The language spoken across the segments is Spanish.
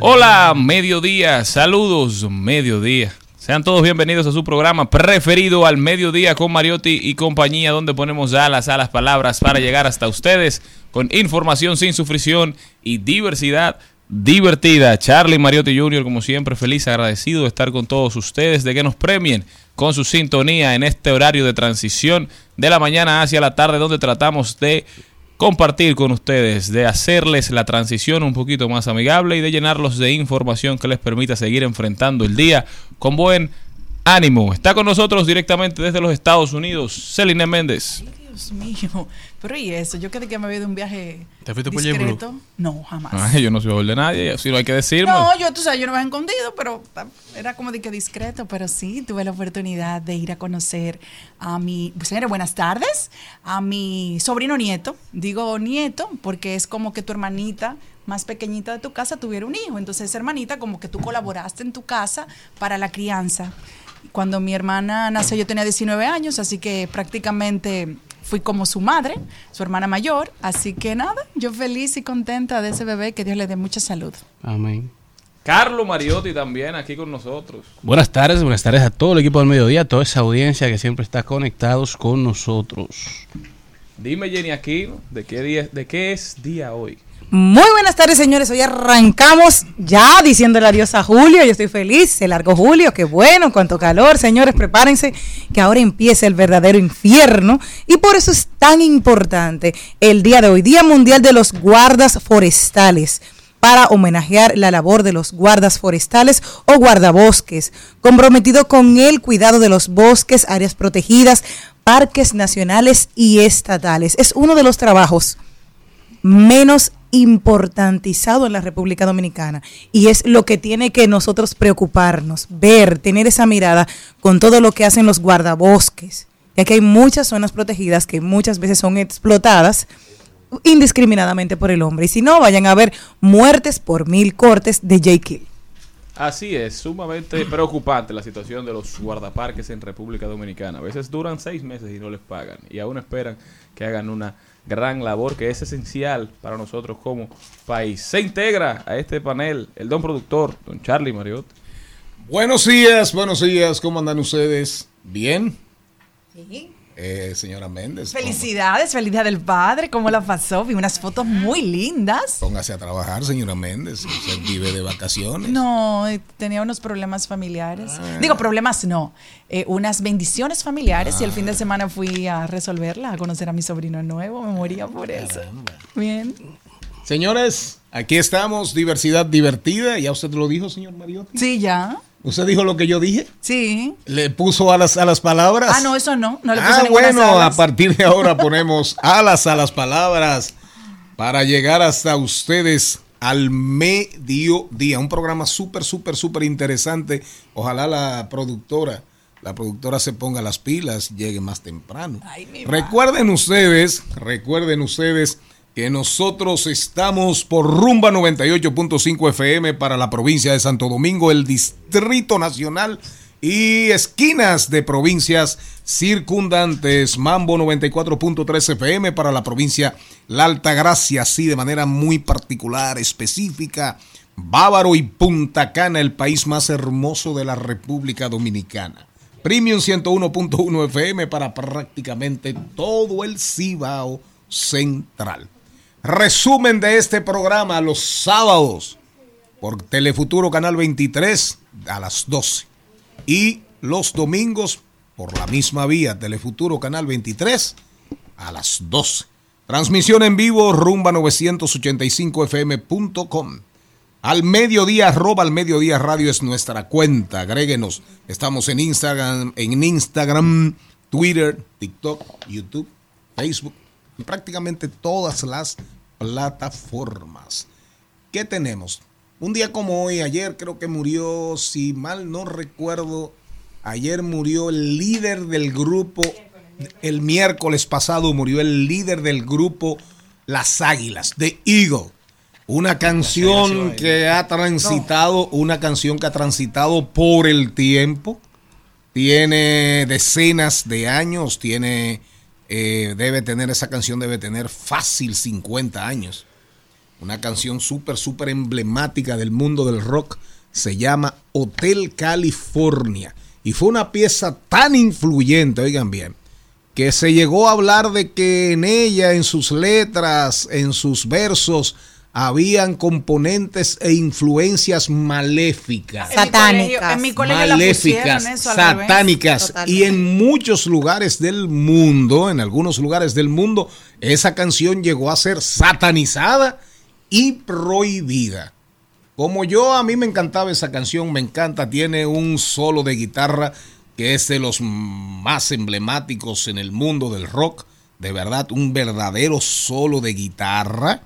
Hola, mediodía, saludos, mediodía. Sean todos bienvenidos a su programa preferido al mediodía con Mariotti y compañía, donde ponemos alas a las palabras para llegar hasta ustedes con información sin sufrición y diversidad divertida. Charlie Mariotti Jr., como siempre, feliz, agradecido de estar con todos ustedes, de que nos premien con su sintonía en este horario de transición de la mañana hacia la tarde, donde tratamos de compartir con ustedes, de hacerles la transición un poquito más amigable y de llenarlos de información que les permita seguir enfrentando el día con buen ánimo. Está con nosotros directamente desde los Estados Unidos, Celine Méndez. Dios mío, pero ¿y eso? Yo creí que me había ido un viaje ¿Te fuiste por discreto. No, jamás. Ay, yo no soy de nadie, así no hay que decirme. No, yo, tú sabes, yo no me he escondido, pero ta- era como de que discreto, pero sí, tuve la oportunidad de ir a conocer a mi, pues, señores, buenas tardes, a mi sobrino nieto. Digo nieto porque es como que tu hermanita más pequeñita de tu casa tuviera un hijo. Entonces, hermanita, como que tú colaboraste en tu casa para la crianza. Cuando mi hermana nació, yo tenía 19 años, así que prácticamente fui como su madre, su hermana mayor. Así que nada, yo feliz y contenta de ese bebé, que Dios le dé mucha salud. Amén. Carlos Mariotti también aquí con nosotros. Buenas tardes, buenas tardes a todo el equipo del mediodía, a toda esa audiencia que siempre está conectados con nosotros. Dime, Jenny Aquino, ¿de qué, día, ¿de qué es día hoy? Muy buenas tardes, señores. Hoy arrancamos ya diciéndole adiós a Julio. Yo estoy feliz. Se largó Julio. Qué bueno, cuánto calor. Señores, prepárense que ahora empieza el verdadero infierno. Y por eso es tan importante el día de hoy, Día Mundial de los Guardas Forestales para homenajear la labor de los guardas forestales o guardabosques, comprometido con el cuidado de los bosques, áreas protegidas, parques nacionales y estatales. Es uno de los trabajos menos importantizado en la República Dominicana y es lo que tiene que nosotros preocuparnos, ver, tener esa mirada con todo lo que hacen los guardabosques, ya que hay muchas zonas protegidas que muchas veces son explotadas indiscriminadamente por el hombre y si no vayan a ver muertes por mil cortes de J. Kill. Así es, sumamente preocupante la situación de los guardaparques en República Dominicana. A veces duran seis meses y no les pagan y aún esperan que hagan una gran labor que es esencial para nosotros como país. Se integra a este panel el don productor, don Charlie Mariotti. Buenos días, buenos días, ¿cómo andan ustedes? ¿Bien? Eh, señora Méndez. Felicidades, feliz día del padre, ¿cómo la pasó? Vi unas fotos muy lindas. Póngase a trabajar, señora Méndez. Usted vive de vacaciones. No, eh, tenía unos problemas familiares. Digo, problemas no, eh, unas bendiciones familiares y el fin de semana fui a resolverla, a conocer a mi sobrino nuevo, me moría por eso. Bien. Señores, aquí estamos, diversidad divertida. ¿Ya usted lo dijo, señor Mariotti? Sí, ya. ¿Usted dijo lo que yo dije? Sí. ¿Le puso alas a las palabras? Ah, no, eso no. No le Ah, bueno, a alas. partir de ahora ponemos alas a las palabras para llegar hasta ustedes al mediodía. Un programa súper, súper, súper interesante. Ojalá la productora la productora se ponga las pilas, llegue más temprano. recuerden ustedes, recuerden ustedes que nosotros estamos por rumba 98.5 FM para la provincia de Santo Domingo, el Distrito Nacional y esquinas de provincias circundantes. Mambo 94.3 FM para la provincia La Altagracia, sí, de manera muy particular, específica. Bávaro y Punta Cana, el país más hermoso de la República Dominicana. Premium 101.1 FM para prácticamente todo el Cibao Central. Resumen de este programa los sábados por Telefuturo Canal 23 a las 12 y los domingos por la misma vía Telefuturo Canal 23 a las 12. Transmisión en vivo rumba 985fm.com. Al mediodía, arroba al mediodía radio es nuestra cuenta. Agréguenos. Estamos en Instagram, en Instagram, Twitter, TikTok, YouTube, Facebook prácticamente todas las plataformas. ¿Qué tenemos? Un día como hoy, ayer creo que murió, si mal no recuerdo, ayer murió el líder del grupo, el miércoles pasado murió el líder del grupo Las Águilas, The Eagle. Una canción que ha transitado, una canción que ha transitado por el tiempo. Tiene decenas de años, tiene, eh, debe tener, esa canción debe tener fácil 50 años. Una canción súper, súper emblemática del mundo del rock. Se llama Hotel California. Y fue una pieza tan influyente, oigan bien, que se llegó a hablar de que en ella, en sus letras, en sus versos, habían componentes e influencias maléficas. Satánicas. En mi colegio la maléficas, eso satánicas. Y en muchos lugares del mundo, en algunos lugares del mundo, esa canción llegó a ser satanizada y prohibida. Como yo, a mí me encantaba esa canción, me encanta, tiene un solo de guitarra que es de los más emblemáticos en el mundo del rock, de verdad, un verdadero solo de guitarra,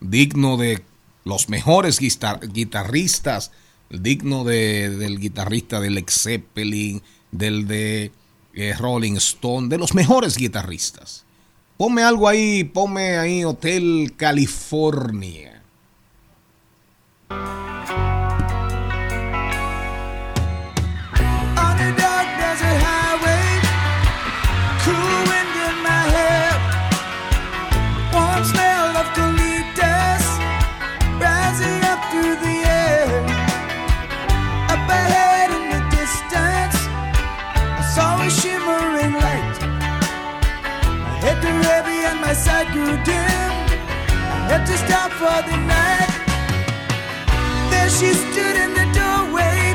digno de los mejores guitar- guitarristas, digno de- del guitarrista del Led Zeppelin, del de eh, Rolling Stone, de los mejores guitarristas. Ponme algo ahí, ponme ahí Hotel California. Had to stop for the night. There she stood in the doorway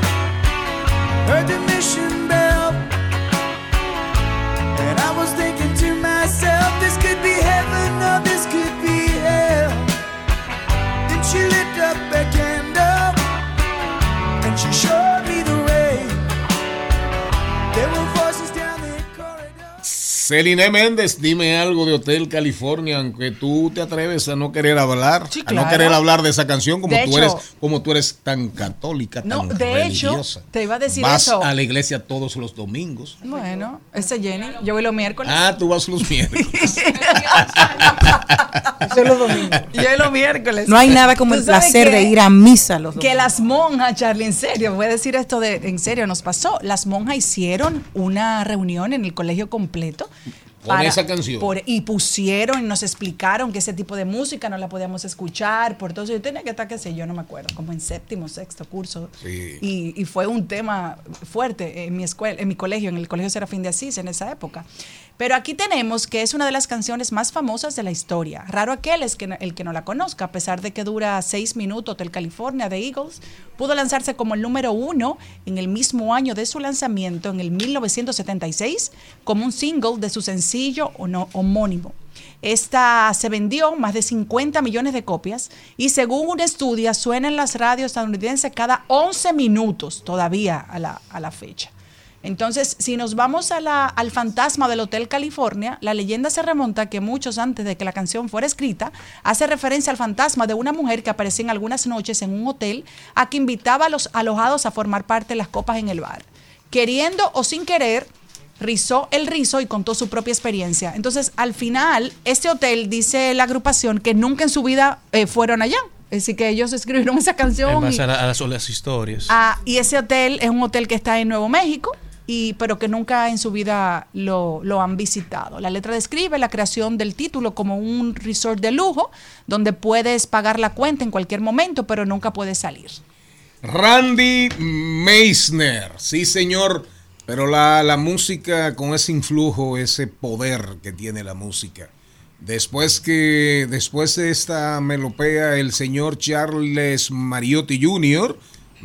heard the mission bell. And I was thinking to myself, this could be Celine Méndez, dime algo de Hotel California, aunque tú te atreves a no querer hablar, Sí, a no querer hablar de esa canción como De tú hecho- eres, como tú eres tan católica, No, tan de hecho, religiosa. te iba a decir Vas eso. a la iglesia todos los domingos. Bueno, ese Jenny, yo voy los miércoles. Ah, tú vas los miércoles. Solo domingo. Yo voy los miércoles. No hay nada como el placer que- de ir a misa los Que domingos. las monjas, Charlie, en serio, voy a decir esto de, en serio, nos pasó. Las monjas hicieron una reunión en el colegio completo. Con esa canción. por- y pusieron y nos explicaron que ese tipo de música no la podíamos escuchar. Por todo eso yo tenía que estar, qué sé yo, no me acuerdo, como en séptimo, sexto curso. Sí. Y, y fue un tema fuerte en mi escuela, en mi colegio, en el colegio Serafín de Asís en esa época. Pero aquí tenemos que es una de las canciones más famosas de la historia. Raro aquel que el que no la conozca, a pesar de que dura seis minutos, Hotel California de Eagles, pudo lanzarse como el número uno en el mismo año de su lanzamiento, en el 1976, como un single de su sencillo homónimo. Esta se vendió más de 50 millones de copias y según un estudio suena en las radios estadounidenses cada 11 minutos todavía a la, a la fecha. Entonces, si nos vamos a la- al fantasma del Hotel California, la leyenda se remonta a que muchos antes de que la canción fuera escrita, hace referencia al fantasma de una mujer que aparecía en algunas noches en un hotel a que invitaba a los alojados a formar parte de las copas en el bar. queriendo o sin querer, rizó el rizo y contó su propia experiencia. Entonces, al final, este hotel dice la agrupación que nunca en su vida eh, fueron allá. Decir, que ellos escribieron esa canción. En y- base a, la- a las, a las historias. Ah, y ese hotel es un hotel que está en Nuevo México, y, pero que nunca en su vida lo, lo han visitado. La letra describe la creación del título como un resort de lujo, donde puedes pagar la cuenta en cualquier momento, pero nunca puedes salir. Randy Meisner, sí señor, pero la, la música con ese influjo, ese poder que tiene la música. Después que, después de esta melopea, el señor Charles Mariotti Jr.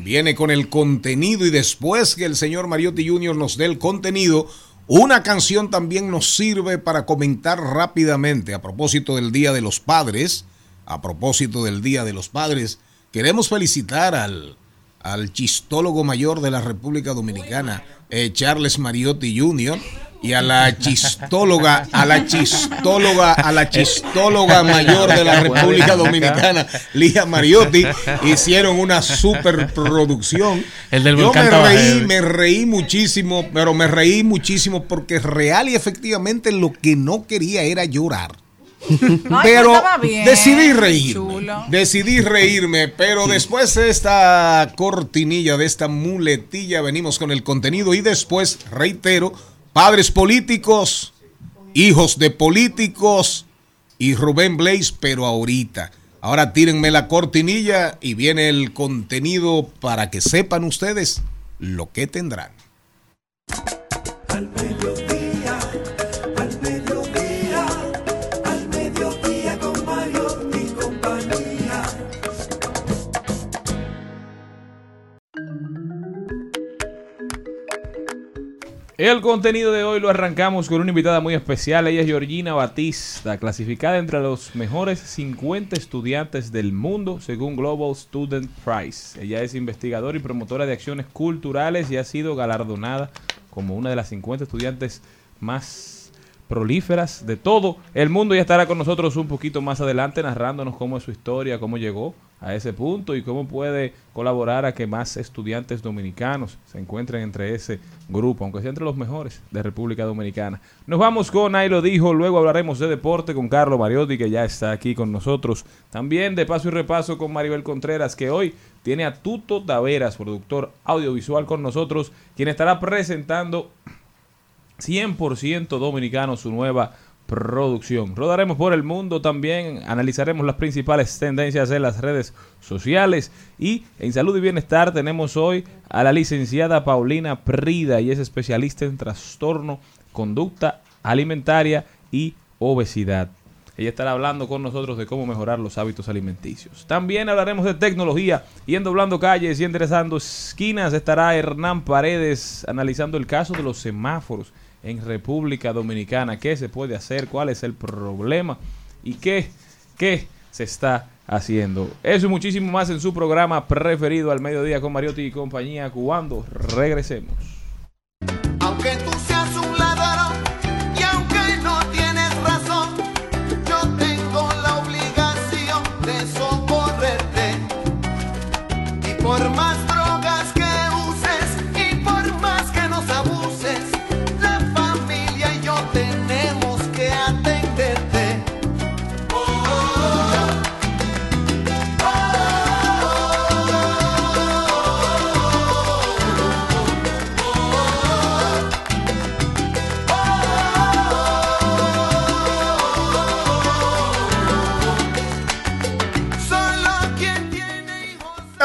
viene con el contenido y después que el señor Mariotti Jr. nos dé el contenido, una canción también nos sirve para comentar rápidamente a propósito del Día de los Padres, a propósito del Día de los Padres, queremos felicitar al, al chistólogo mayor de la República Dominicana, eh, Charles Mariotti Jr., y a la chistóloga, a la chistóloga, a la chistóloga mayor de la República Dominicana, Lía Mariotti, hicieron una superproducción. El del Yo me reí, me reí muchísimo, pero me reí muchísimo porque real y efectivamente lo que no quería era llorar. pero estaba bien, decidí reírme. chulo. Decidí reírme, pero después de esta cortinilla, de esta muletilla, venimos con el contenido y después, reitero, padres políticos, hijos de políticos y Rubén Blaze, pero ahorita. Ahora tírenme la cortinilla y viene el contenido para que sepan ustedes lo que tendrán. El contenido de hoy lo arrancamos con una invitada muy especial. Ella es Georgina Batista, clasificada entre los mejores 50 estudiantes del mundo según Global Student Prize. Ella es investigadora y promotora de acciones culturales y ha sido galardonada como una de las 50 estudiantes más prolíferas de todo el mundo. Ella estará con nosotros un poquito más adelante narrándonos cómo es su historia, cómo llegó a ese punto y cómo puede colaborar a que más estudiantes dominicanos se encuentren entre ese grupo, aunque sea entre los mejores de República Dominicana. Nos vamos con Ahí lo dijo, luego hablaremos de deporte con Carlos Mariotti, que ya está aquí con nosotros. También de paso y repaso con Maribel Contreras, que hoy tiene a Tuto Taveras, productor audiovisual con nosotros, quien estará presentando 100% dominicano su nueva producción. Rodaremos por el mundo también, analizaremos las principales tendencias en las redes sociales y en salud y bienestar tenemos hoy a la licenciada Paulina Prida y es especialista en trastorno, conducta alimentaria y obesidad. Ella estará hablando con nosotros de cómo mejorar los hábitos alimenticios. También hablaremos de tecnología y en Doblando Calles y Enderezando Esquinas estará Hernán Paredes analizando el caso de los semáforos en República Dominicana. ¿Qué se puede hacer? ¿Cuál es el problema? ¿Y qué, qué se está haciendo? Eso y muchísimo más en su programa preferido al mediodía con Mariotti y compañía cuando regresemos.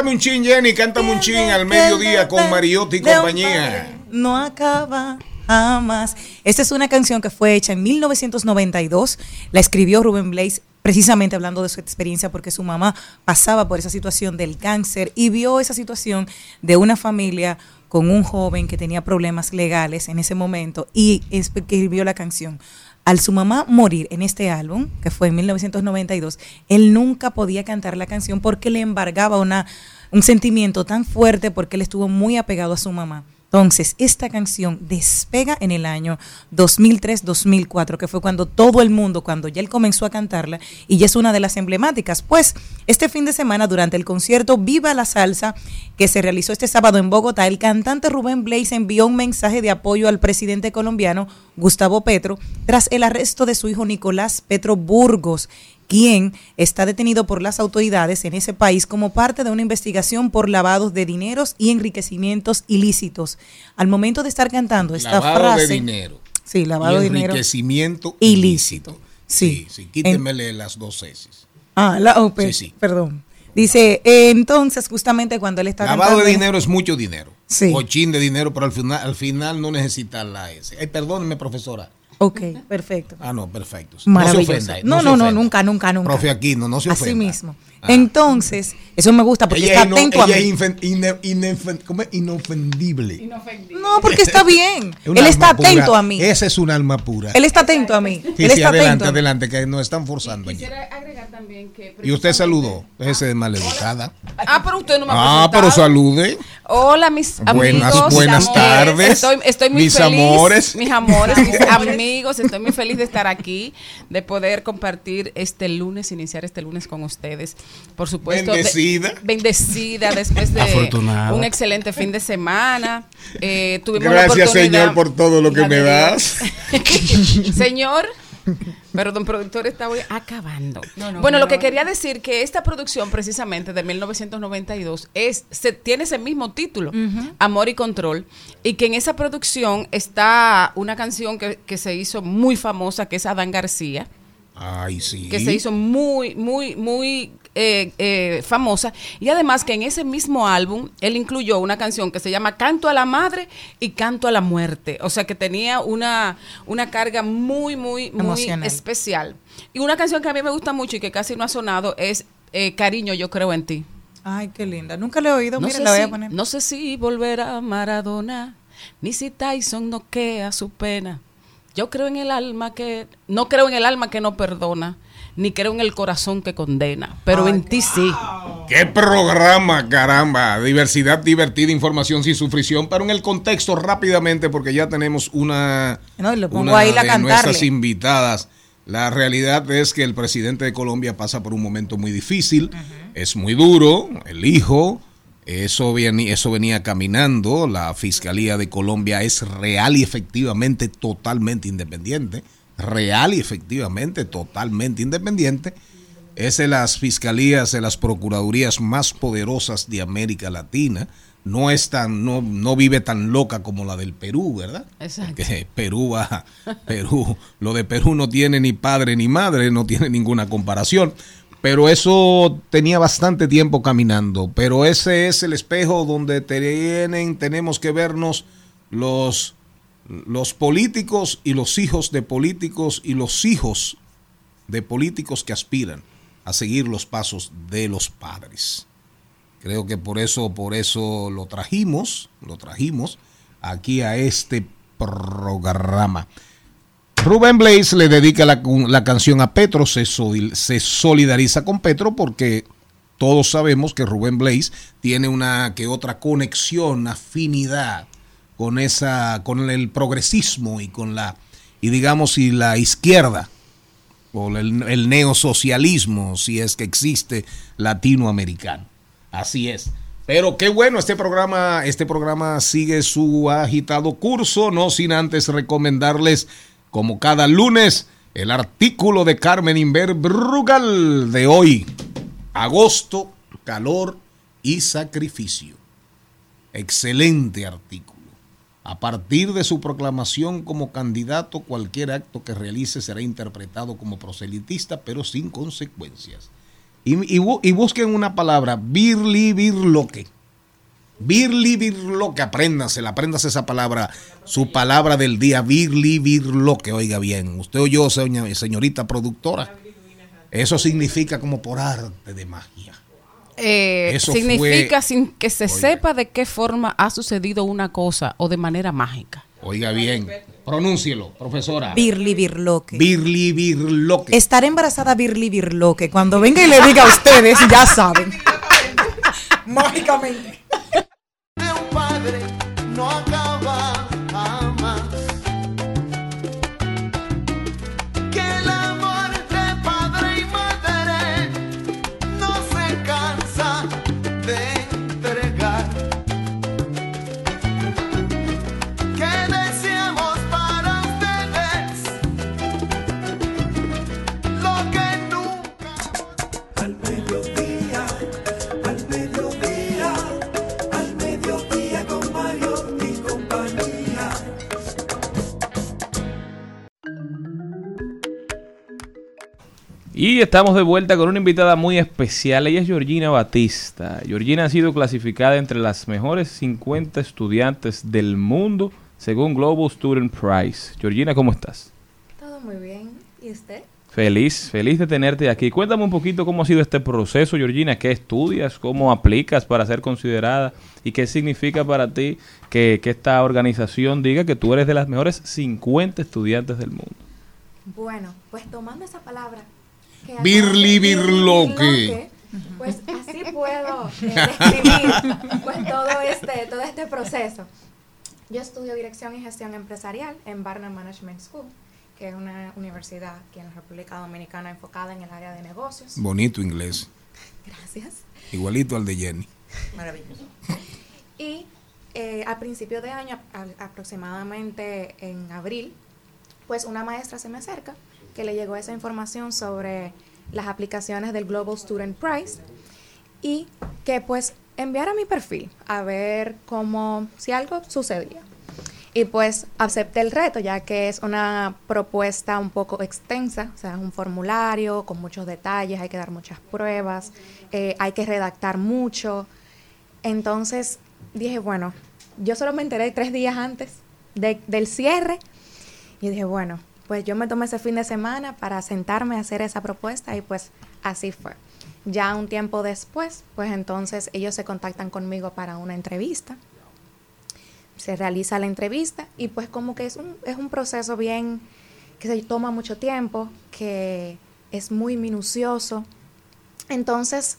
Cántame un chin, Jenny, cántame un chin al mediodía con Mariotti y compañía. No acaba jamás. Esta es una canción que fue hecha en 1992. La escribió Rubén Blaze precisamente hablando de su experiencia porque su mamá pasaba por esa situación del cáncer y vio esa situación de una familia con un joven que tenía problemas legales en ese momento y escribió la canción. Al su mamá morir en este álbum, que fue en 1992, él nunca podía cantar la canción porque le embargaba una, un sentimiento tan fuerte porque él estuvo muy apegado a su mamá. Entonces, esta canción despega en el año 2003-2004, que fue cuando todo el mundo, cuando ya él comenzó a cantarla, y ya es una de las emblemáticas. Pues, este fin de semana, durante el concierto Viva la Salsa, que se realizó este sábado en Bogotá, el cantante Rubén Blaze envió un mensaje de apoyo al presidente colombiano Gustavo Petro tras el arresto de su hijo Nicolás Petro Burgos, quien está detenido por las autoridades en ese país como parte de una investigación por lavados de dineros y enriquecimientos ilícitos. Al momento de estar cantando esta Lavado frase, de dinero. sí, lavado de dinero, enriquecimiento ilícito. ilícito. Sí. Sí, sí, quítemele las dos S. ah, la OP, Sí, sí. perdón. Dice, eh, entonces justamente cuando él está Lavado de cantando- dinero es mucho dinero. Sí. Cochín de dinero, pero al final, al final no necesita la S. Ay, perdóneme, profesora. Ok, perfecto. Ah, no, perfecto. Maravilloso. No se ofenda. No, se no, no, ofenda. nunca, nunca, nunca. Profe Aquino, no se Así ofenda. mismo. Ah. Entonces, eso me gusta porque ella está atento a ella mí. es infen- ine- inefen- ¿cómo es? inofendible. No, porque está bien. Es Él está alma pura. atento a mí. Ese es un alma pura. Él está atento a mí. Sí, Él sí, está adelante, atento. a adelante, que nos están forzando. allí. Quisiera agregar también que. Y usted saludó. Ese de maleducada. Ah, pero usted no me ha Ah, pero presentado. salude. Hola, mis Buenas- amigos. buenas tardes, Estoy, estoy muy mis feliz. amores. Mis amores, mis amigos. Estoy muy feliz de estar aquí, de poder compartir este lunes, iniciar este lunes con ustedes. Por supuesto. de- Bendecida. bendecida después de un excelente fin de semana. Eh, tuvimos la Gracias, oportunidad- Señor, por todo lo que me das. Señor. Pero don productor está hoy acabando. bueno, lo que quería decir que esta producción precisamente de 1992 es se, tiene ese mismo título, Amor y Control, y que en esa producción está una canción que, que se hizo muy famosa, que es Adán García Ay, sí. que se hizo muy, muy, muy eh, eh, famosa. Y además que en ese mismo álbum él incluyó una canción que se llama Canto a la Madre y Canto a la Muerte. O sea que tenía una, una carga muy, muy, muy Emocional. especial. Y una canción que a mí me gusta mucho y que casi no ha sonado es eh, Cariño, yo creo en ti. Ay, qué linda. Nunca le he oído. No Mira, sé, la voy a poner. no sé si volverá Maradona, ni si Tyson noquea su pena. Yo creo en el alma que, no creo en el alma que no perdona, ni creo en el corazón que condena, pero en ti sí. ¡Qué programa, caramba! Diversidad divertida, información sin sufrición, pero en el contexto rápidamente, porque ya tenemos una, No, y lo pongo una ahí a de cantarle. nuestras invitadas. La realidad es que el presidente de Colombia pasa por un momento muy difícil, es muy duro, el hijo, eso, viene- eso venía caminando, la Fiscalía de Colombia es real y efectivamente totalmente independiente, real y efectivamente totalmente independiente es de las fiscalías, de las procuradurías más poderosas de América Latina. No es tan, no, no vive tan loca como la del Perú, ¿verdad? Exacto. Que Perú va, Perú, lo de Perú no tiene ni padre ni madre, no tiene ninguna comparación. Pero eso tenía bastante tiempo caminando. Pero ese es el espejo donde tienen, tenemos que vernos los, los políticos y los hijos de políticos y los hijos de políticos que aspiran a seguir los pasos de los padres. Creo que por eso, por eso lo trajimos, lo trajimos aquí a este programa. Rubén Blaze le dedica la, canción a Petro, se, se solidariza con Petro porque todos sabemos que Rubén Blaze tiene una que otra conexión, afinidad con esa, con el progresismo y con la, y digamos, y la izquierda o el, neosocialismo, si es que existe latinoamericano. Así es. Pero qué bueno, este programa, este programa sigue su agitado curso, no sin antes recomendarles, como cada lunes, el artículo de Carmen Inver Brugal de hoy. Agosto, calor y sacrificio. Excelente artículo. A partir de su proclamación como candidato, cualquier acto que realice será interpretado como proselitista, pero sin consecuencias. Y, y bu- y busquen una palabra, birli birloque. Birli birloque, apréndasela, apréndase esa palabra, su palabra del día, birli birloque, oiga bien. Usted oyó, señor- señorita productora. Eso significa como por arte de magia. Eh, significa fue- sin que se Oiga. sepa de qué forma ha sucedido una cosa o de manera mágica. Oiga bien, pronúncielo, profesora. Birli Birloque. Birli birloque. Estar embarazada Birli Birloque. Cuando venga y le diga a ustedes, ya saben. Mágicamente. de un padre no Y estamos de vuelta con una invitada muy especial. Ella es Georgina Batista. Georgina ha sido clasificada entre las mejores 50 estudiantes del mundo según Global Student Prize. Georgina, ¿cómo estás? Todo muy bien. ¿Y usted? Feliz, feliz de tenerte aquí. Cuéntame un poquito cómo ha sido este proceso, Georgina. ¿Qué estudias? ¿Cómo aplicas para ser considerada? ¿Y qué significa para ti que, que esta organización diga que tú eres de las mejores 50 estudiantes del mundo? Bueno, pues tomando esa palabra. Que Birli birloque. birloque, Pues así puedo eh, describir pues todo este, todo este proceso. Yo estudio dirección y gestión empresarial en Barnum Management School, que es una universidad aquí en la República Dominicana enfocada en el área de negocios. Bonito inglés. Gracias. Igualito al de Jenny. Maravilloso. Y eh, a principio de año, a- aproximadamente en abril, pues una maestra se me acerca que le llegó esa información sobre las aplicaciones del Global Student Prize y que pues enviara mi perfil a ver cómo, si algo sucedía. Y pues acepté el reto, ya que es una propuesta un poco extensa, o sea, es un formulario con muchos detalles, hay que dar muchas pruebas, eh, hay que redactar mucho. Entonces dije, bueno, yo solo me enteré tres días antes de- del cierre y dije, bueno, pues yo me tomé ese fin de semana para sentarme a hacer esa propuesta y pues así fue. Ya un tiempo después, pues entonces ellos se contactan conmigo para una entrevista. Se realiza la entrevista y pues como que es un, es un proceso bien que se toma mucho tiempo, que es muy minucioso. Entonces,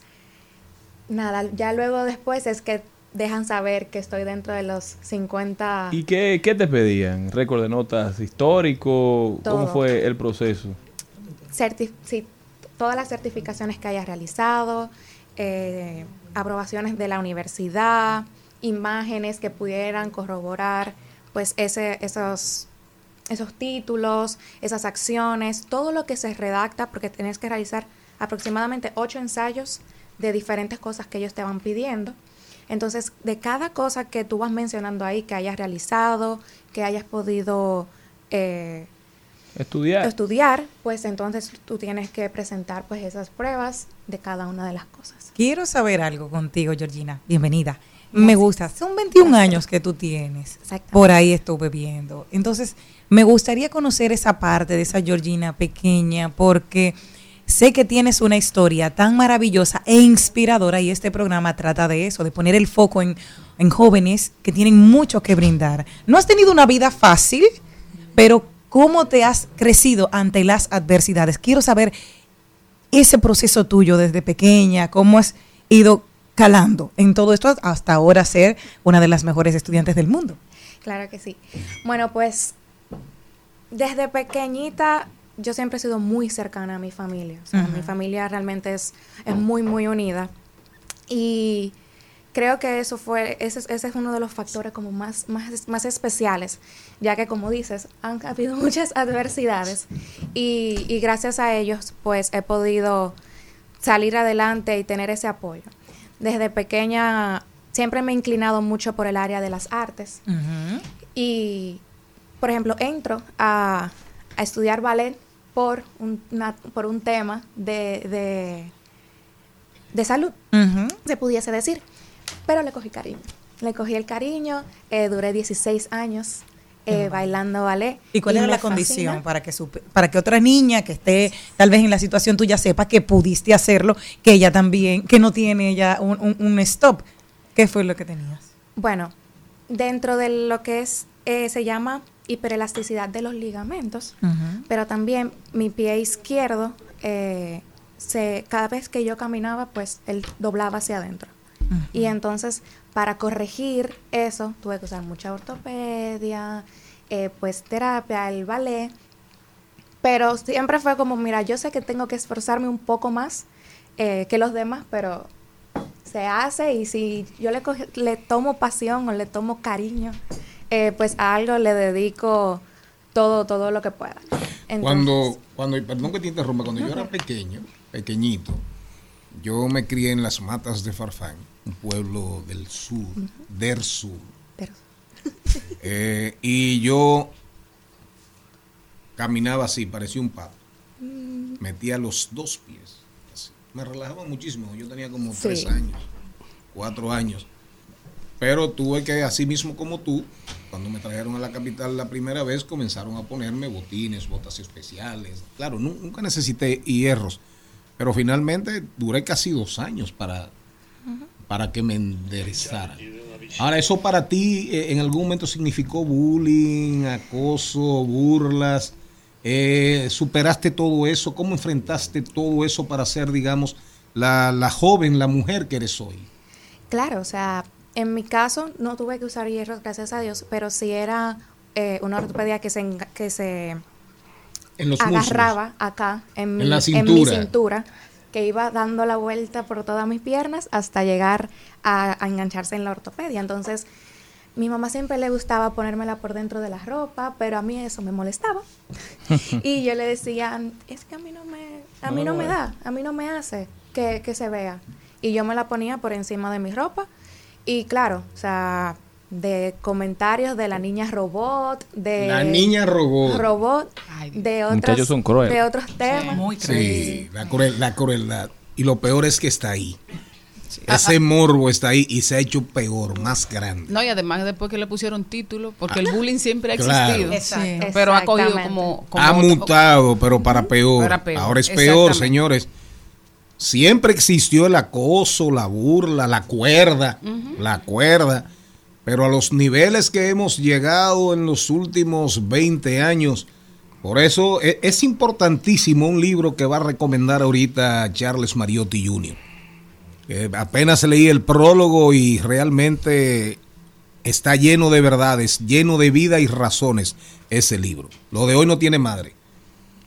nada, ya luego después es que dejan saber que estoy dentro de los 50 ¿Y qué, qué te pedían? ¿Récord de notas histórico? ¿Cómo fue el proceso? sí, todas las certificaciones que hayas realizado, eh, aprobaciones de la universidad, imágenes que pudieran corroborar pues ese, esos, esos títulos, esas acciones, todo lo que se redacta, porque tienes que realizar aproximadamente ocho ensayos de diferentes cosas que ellos te van pidiendo. Entonces, de cada cosa que tú vas mencionando ahí, que hayas realizado, que hayas podido eh, Estudiar. estudiar, pues entonces tú tienes que presentar pues esas pruebas de cada una de las cosas. Quiero saber algo contigo, Georgina. Bienvenida. Me gusta. Son 21 años que tú tienes. Exactamente. Por ahí estuve viendo. Entonces, me gustaría conocer esa parte de esa Georgina pequeña porque sé que tienes una historia tan maravillosa e inspiradora y este programa trata de eso, de poner el foco en, en jóvenes que tienen mucho que brindar. No has tenido una vida fácil, pero ¿cómo te has crecido ante las adversidades? Quiero saber ese proceso tuyo desde pequeña, cómo has ido calando en todo esto hasta ahora ser una de las mejores estudiantes del mundo. Claro que sí. Bueno, pues desde pequeñita yo siempre he sido muy cercana a mi familia. O sea, Ujú. Mi familia realmente es, es muy, muy unida. Y creo que eso fue, ese, es- ese es uno de los factores como más, más, más especiales, ya que como dices, han habido muchas adversidades y, y gracias a ellos pues he podido salir adelante y tener ese apoyo. Desde pequeña siempre me he inclinado mucho por el área de las artes y, por ejemplo, entro a, a estudiar ballet por un, una- por un tema de, de, de salud, se pudiese decir. Pero le cogí cariño. Le cogí el cariño, eh, duré 16 años eh, bailando ballet. ¿Y cuál era la fascina. condición para que supe- para que otra niña que esté tal vez en la situación tuya sepa que pudiste hacerlo, que ella también, que no tiene ya un, un- un stop? ¿Qué fue lo que tenías? Bueno, dentro de lo que es, eh, se llama hiperelasticidad de los ligamentos, pero también mi pie izquierdo, eh, se, cada vez que yo caminaba, pues él doblaba hacia adentro. Y entonces, para corregir eso, tuve que usar mucha ortopedia, eh, pues terapia, el ballet. Pero siempre fue como, mira, yo sé que tengo que esforzarme un poco más eh, que los demás, pero se hace y si yo le, coge- le tomo pasión o le tomo cariño, eh, pues a algo le dedico todo, todo lo que pueda. Entonces, Cuando, cuando, perdón que te interrumpa, cuando yo era pequeño, pequeñito, yo me crié en las matas de Farfán, un pueblo del sur, del sur. Pero- Eh, y yo caminaba así, parecía un pato. Metía los dos pies. así. Me relajaba muchísimo. Yo tenía como Sí. tres años, cuatro años. Pero tuve que, así mismo como tú, cuando me trajeron a la capital la primera vez, comenzaron a ponerme botines, botas especiales. Claro, nu- nunca necesité hierros. Pero finalmente duré casi dos años para, para que me enderezaran. Ahora, ¿eso para ti eh, en algún momento significó bullying, acoso, burlas? Eh, ¿Superaste todo eso? ¿Cómo enfrentaste todo eso para ser, digamos, la, la joven, la mujer que eres hoy? Claro, o sea, en mi caso no tuve que usar hierros, gracias a Dios, pero sí era eh, una ortopedia que se, que se En los músculos. agarraba acá en mi, En mi cintura. que iba dando la vuelta por todas mis piernas hasta llegar a, a engancharse en la ortopedia. Entonces, mi mamá siempre le gustaba ponérmela por dentro de la ropa, pero a mí eso me molestaba. y yo le decía, es que a mí no me, a mí no me da, a mí no me hace que, que se vea. Y yo me la ponía por encima de mi ropa. Y claro, o sea, de comentarios de la niña robot, de... La niña robot. Robot, Ay, de otros, son de otros temas. Muy Sí, la, cruel- la crueldad. Y lo peor es que está ahí. Ese morbo está ahí y se ha hecho peor, más grande. No, y además después que le pusieron título, porque el bullying siempre ha Claro. existido. Exacto. Pero ha cogido como... como ha otro- mutado, pero para peor. Para peor, Ahora es peor, señores. Siempre existió el acoso, la burla, la cuerda, la cuerda. Pero a los niveles que hemos llegado en los últimos 20 años, por eso e- es, importantísimo un libro que va a recomendar ahorita Charles Mariotti Jr. Eh, apenas leí el prólogo y realmente está lleno de verdades, lleno de vida y razones ese libro. Lo de hoy no tiene madre.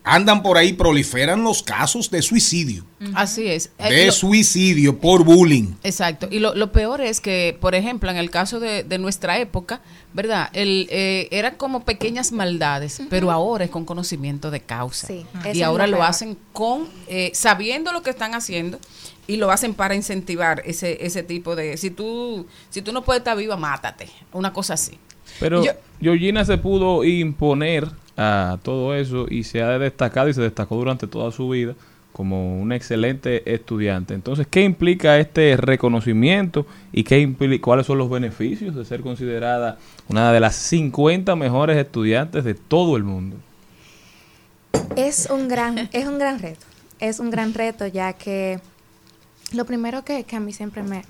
Andan por ahí, proliferan los casos de suicidio. Así es. Eh, De lo- suicidio por bullying. Exacto. Y lo, lo peor es que, por ejemplo, en el caso de, de nuestra época, ¿verdad? El, eh, eran como pequeñas maldades, pero ahora es con conocimiento de causa. Sí, eso y ahora lo hacen con, eh, sabiendo lo que están haciendo y lo hacen para incentivar ese, ese tipo de, si tú, si tú no puedes estar viva, mátate. Una cosa así. Pero Yo- Georgina se pudo imponer a todo eso y se ha destacado y se destacó durante toda su vida como una excelente estudiante. Entonces, ¿qué implica este reconocimiento y qué impli- cuáles son los beneficios de ser considerada una de las 50 mejores estudiantes de todo el mundo? Es un gran, es un gran reto. Es un gran reto, ya que lo primero que, que a mí siempre me,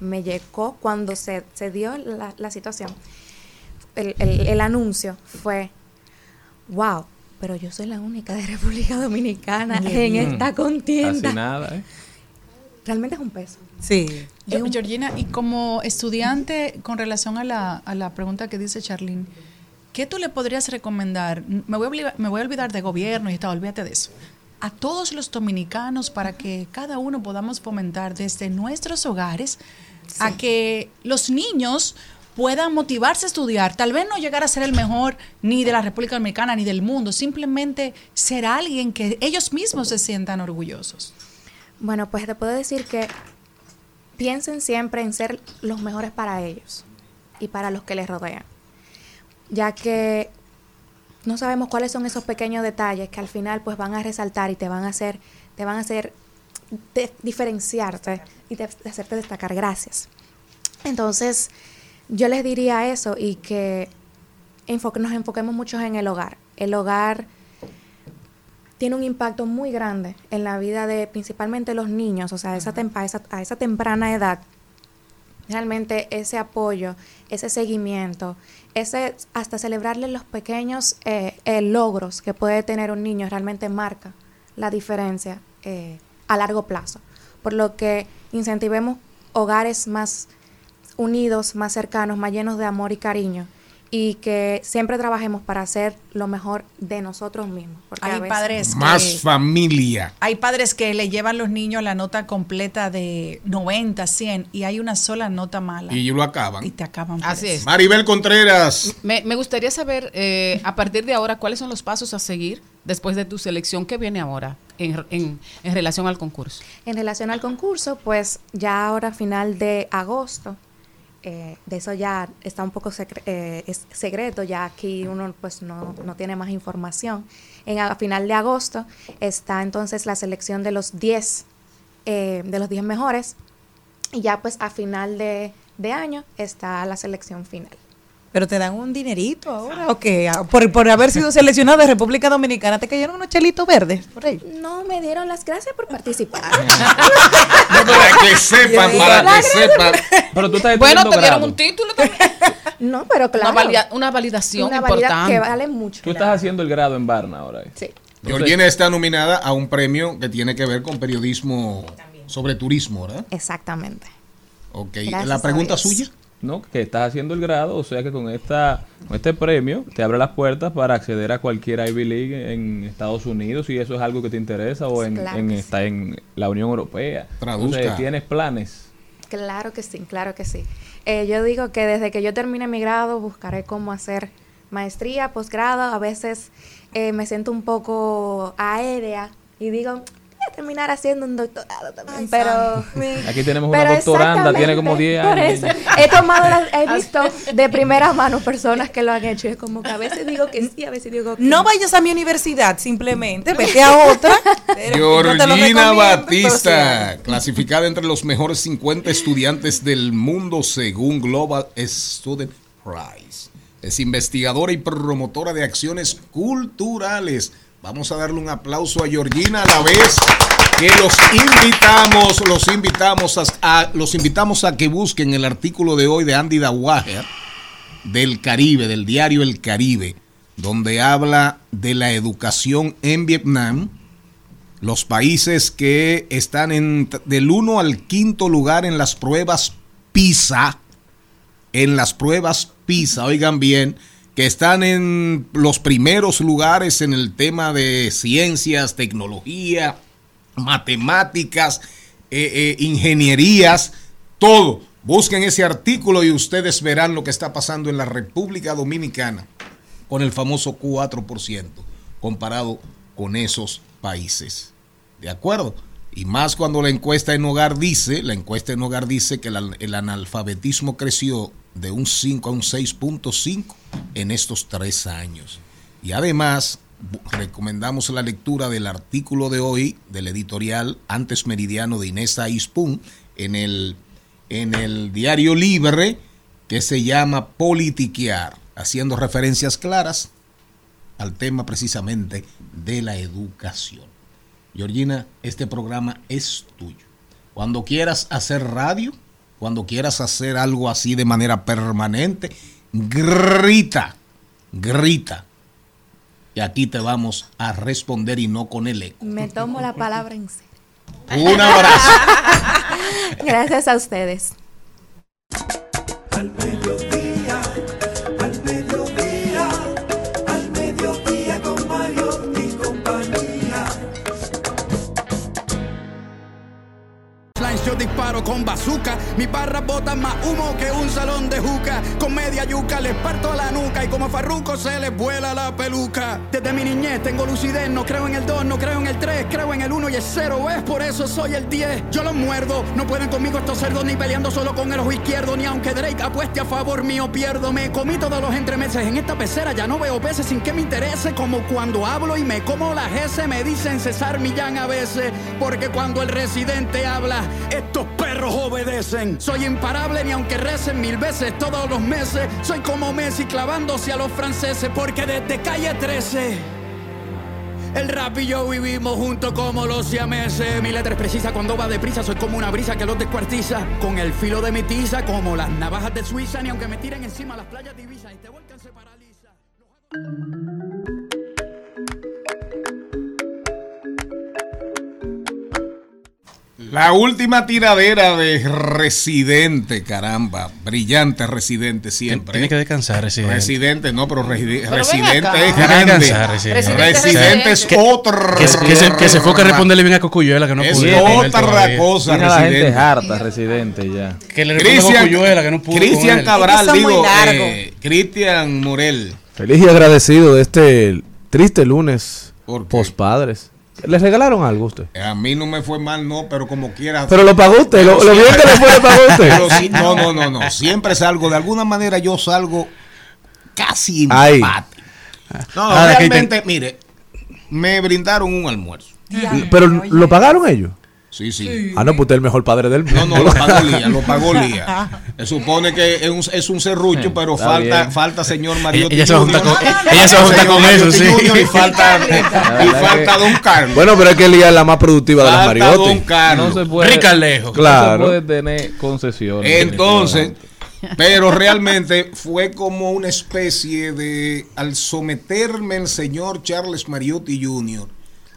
me, llegó cuando se, se dio la, la situación, el- el anuncio fue, wow, pero yo soy la única de República Dominicana en esta Así contienda. nada, ¿eh? Realmente es un peso. Sí. Yo- Georgina, y como estudiante, con relación a la, a la pregunta que dice Charlene, ¿qué tú le podrías recomendar? Me voy, a olvidar, me voy a olvidar de gobierno y tal, olvídate de eso. A todos los dominicanos para que cada uno podamos fomentar desde nuestros hogares a que los niños puedan motivarse a estudiar, tal vez no llegar a ser el mejor ni de la República Dominicana ni del mundo, simplemente ser alguien que ellos mismos se sientan orgullosos. Bueno, pues te puedo decir que piensen siempre en ser los mejores para ellos y para los que les rodean, ya que no sabemos cuáles son esos pequeños detalles que al final pues van a resaltar y te van a hacer, te van a hacer diferenciarte y de hacerte destacar. Gracias. Entonces, yo les diría eso y que enfoque- nos enfoquemos mucho en el hogar. El hogar tiene un impacto muy grande en la vida de principalmente los niños, o sea, esa a, esa, a esa temprana edad. Realmente ese apoyo, ese seguimiento, ese hasta celebrarle los pequeños eh, eh, logros que puede tener un niño realmente marca la diferencia eh, a largo plazo. Por lo que incentivemos hogares más unidos, más cercanos, más llenos de amor y cariño y que siempre trabajemos para hacer lo mejor de nosotros mismos. Porque a Hay veces- padres Más que- familia. Hay padres que le llevan los niños la nota completa de 90, 100 y hay una sola nota mala. Y lo Y acaban. te acaban. por Así eso. es. Maribel Contreras. Me, me gustaría saber, eh, a partir de ahora, cuáles son los pasos a seguir después de tu selección que viene ahora en, en- en relación al concurso. En relación al concurso, pues ya ahora final de agosto eh, de eso ya está un poco eh, secreto, ya aquí uno pues no, no tiene más información. En, a final de agosto está entonces la selección de los 10, eh, de los 10 mejores, y ya pues a final de, de año está la selección final. Pero te dan un dinerito ahora, ¿o qué? Ah, Por, por haber sido seleccionado de República Dominicana, te cayeron unos chelitos verdes por ahí. No me dieron las gracias por participar. Para que sepan, para que sepan. Pero tú estás Bueno, te dieron grado. un título también. no, pero claro. Una, valida- una validación una importante. que vale mucho. Tú estás haciendo el grado en Barna ahora. ¿eh? Sí. Georgina está nominada a un premio que tiene que ver con periodismo sobre turismo, ¿verdad? Exactamente. Ok, Gracias la pregunta suya. ¿No? Que estás haciendo el grado, o sea que con esta con este premio te abre las puertas para acceder a cualquier Ivy League en Estados Unidos si eso es algo que te interesa o en, Claro en- sí. está en la Unión Europea. Traduzca. Entonces, ¿tienes planes? Claro que sí, claro que sí. Eh, yo digo que desde que yo termine mi grado buscaré cómo hacer maestría, posgrado. A veces eh, me siento un poco aérea y digo, terminar haciendo un doctorado también. pero Aquí tenemos una pero doctoranda, tiene como 10 por años. eso, he tomado, las- he visto de primera mano personas que lo han hecho. Es como que a veces digo que sí, a veces digo que No vayas a mi universidad, simplemente vete a otra. Georgina Batista, clasificada entre los mejores 50 estudiantes del mundo según Global Student Prize. Es investigadora y promotora de acciones culturales. Vamos a darle un aplauso a Georgina a la vez que los invitamos, los invitamos a, los invitamos a que busquen el artículo de hoy de Andy Dawager del Caribe, del diario El Caribe, donde habla de la educación en Vietnam, los países que están en, del 1 al quinto lugar en las pruebas PISA, en las pruebas PISA, oigan bien, que están en los primeros lugares en el tema de ciencias, tecnología, matemáticas, eh, eh, ingenierías, todo. Busquen ese artículo y ustedes verán lo que está pasando en la República Dominicana con el famoso 4% comparado con esos países. ¿De acuerdo? Y más cuando la encuesta en hogar dice, la encuesta en hogar dice que el analfabetismo creció de un 5 a un 6.5 en estos tres años. Y además, recomendamos la lectura del artículo de hoy del editorial Antes Meridiano de Inés Aispun en el, en el diario Libre que se llama Politiquear, haciendo referencias claras al tema precisamente de la educación. Georgina, este programa es tuyo. Cuando quieras hacer radio, cuando quieras hacer algo así de manera permanente, grita, grita. Y aquí te vamos a responder y no con el eco. me tomo la palabra en serio. Un abrazo. Gracias a ustedes. Al con bazooka. Mis barras botan más humo que un salón de juca. Con media yuca les parto la nuca y como Farruco se les vuela la peluca. Desde mi niñez tengo lucidez, no creo en el 2, no creo en el 3, creo en el 1 y el 0, es por eso soy el 10. Yo los muerdo, no pueden conmigo estos cerdos ni peleando solo con el ojo izquierdo, ni aunque Drake apueste a favor mío pierdo. Me comí todos los entremeses en esta pecera, ya no veo peces sin que me interese. Como cuando hablo y me como las S, me dicen César Millán a veces. Porque cuando el residente habla, estos perros obedecen. Soy imparable ni aunque recen mil veces todos los meses. Soy como Messi clavándose a los franceses. Porque desde calle 13. El rap y yo vivimos juntos como los siameses. Mi letra es precisa cuando va deprisa. Soy como una brisa que los descuartiza. Con el filo de mi tiza, como las navajas de Suiza. Ni aunque me tiren encima las playas divisas. Este volcán se paraliza. La última tiradera de Residente, caramba. Brillante Residente siempre. Tiene que descansar, Residente. Residente, no, pero ven Residente es Tiene que grande. descansar, Residente. Residente, Residente es Residente. otro. Que, se- que se, que se enfoque a responderle bien a Cocuyuela, que no Es pudo. con él otra cosa, Tiene a la gente Residente. harta, residente ya. Que le responda a Cristian, Cocuyuela, que no pudo. Cristian. Cabral, Es que digo, eh, Cristian Morel. Feliz y agradecido de este triste lunes ¿Por qué? ¿Le regalaron algo a usted? A mí no me fue mal, no, pero como quiera. Pero lo pagó usted, lo, lo bien que le fue, lo pagó usted. Pero sí, no, no, no, no. Siempre salgo, de alguna manera yo salgo casi Ahí. empate. No, Ahora que realmente, mire, me brindaron un almuerzo. Pero lo pagaron ellos. Sí, sí. Ah, no, pues usted es el mejor padre del mundo. No, no, lo pagó Lía, lo pagó Lía. Se supone que es un, es un serrucho, pero está falta, bien. falta señor Mariotti. Ella se va a juntar Junior. con- ella se va a juntar Señor con eso, sí. Y falta, y falta Don Carlos. Bueno, pero es que Lía es la más productiva de las Falta Mariotti. Don Carlos. No se puede, Ricalejo. Claro. No se puede tener concesiones. Entonces, pero realmente fue como una especie de, al someterme el señor Charles Mariotti Jr.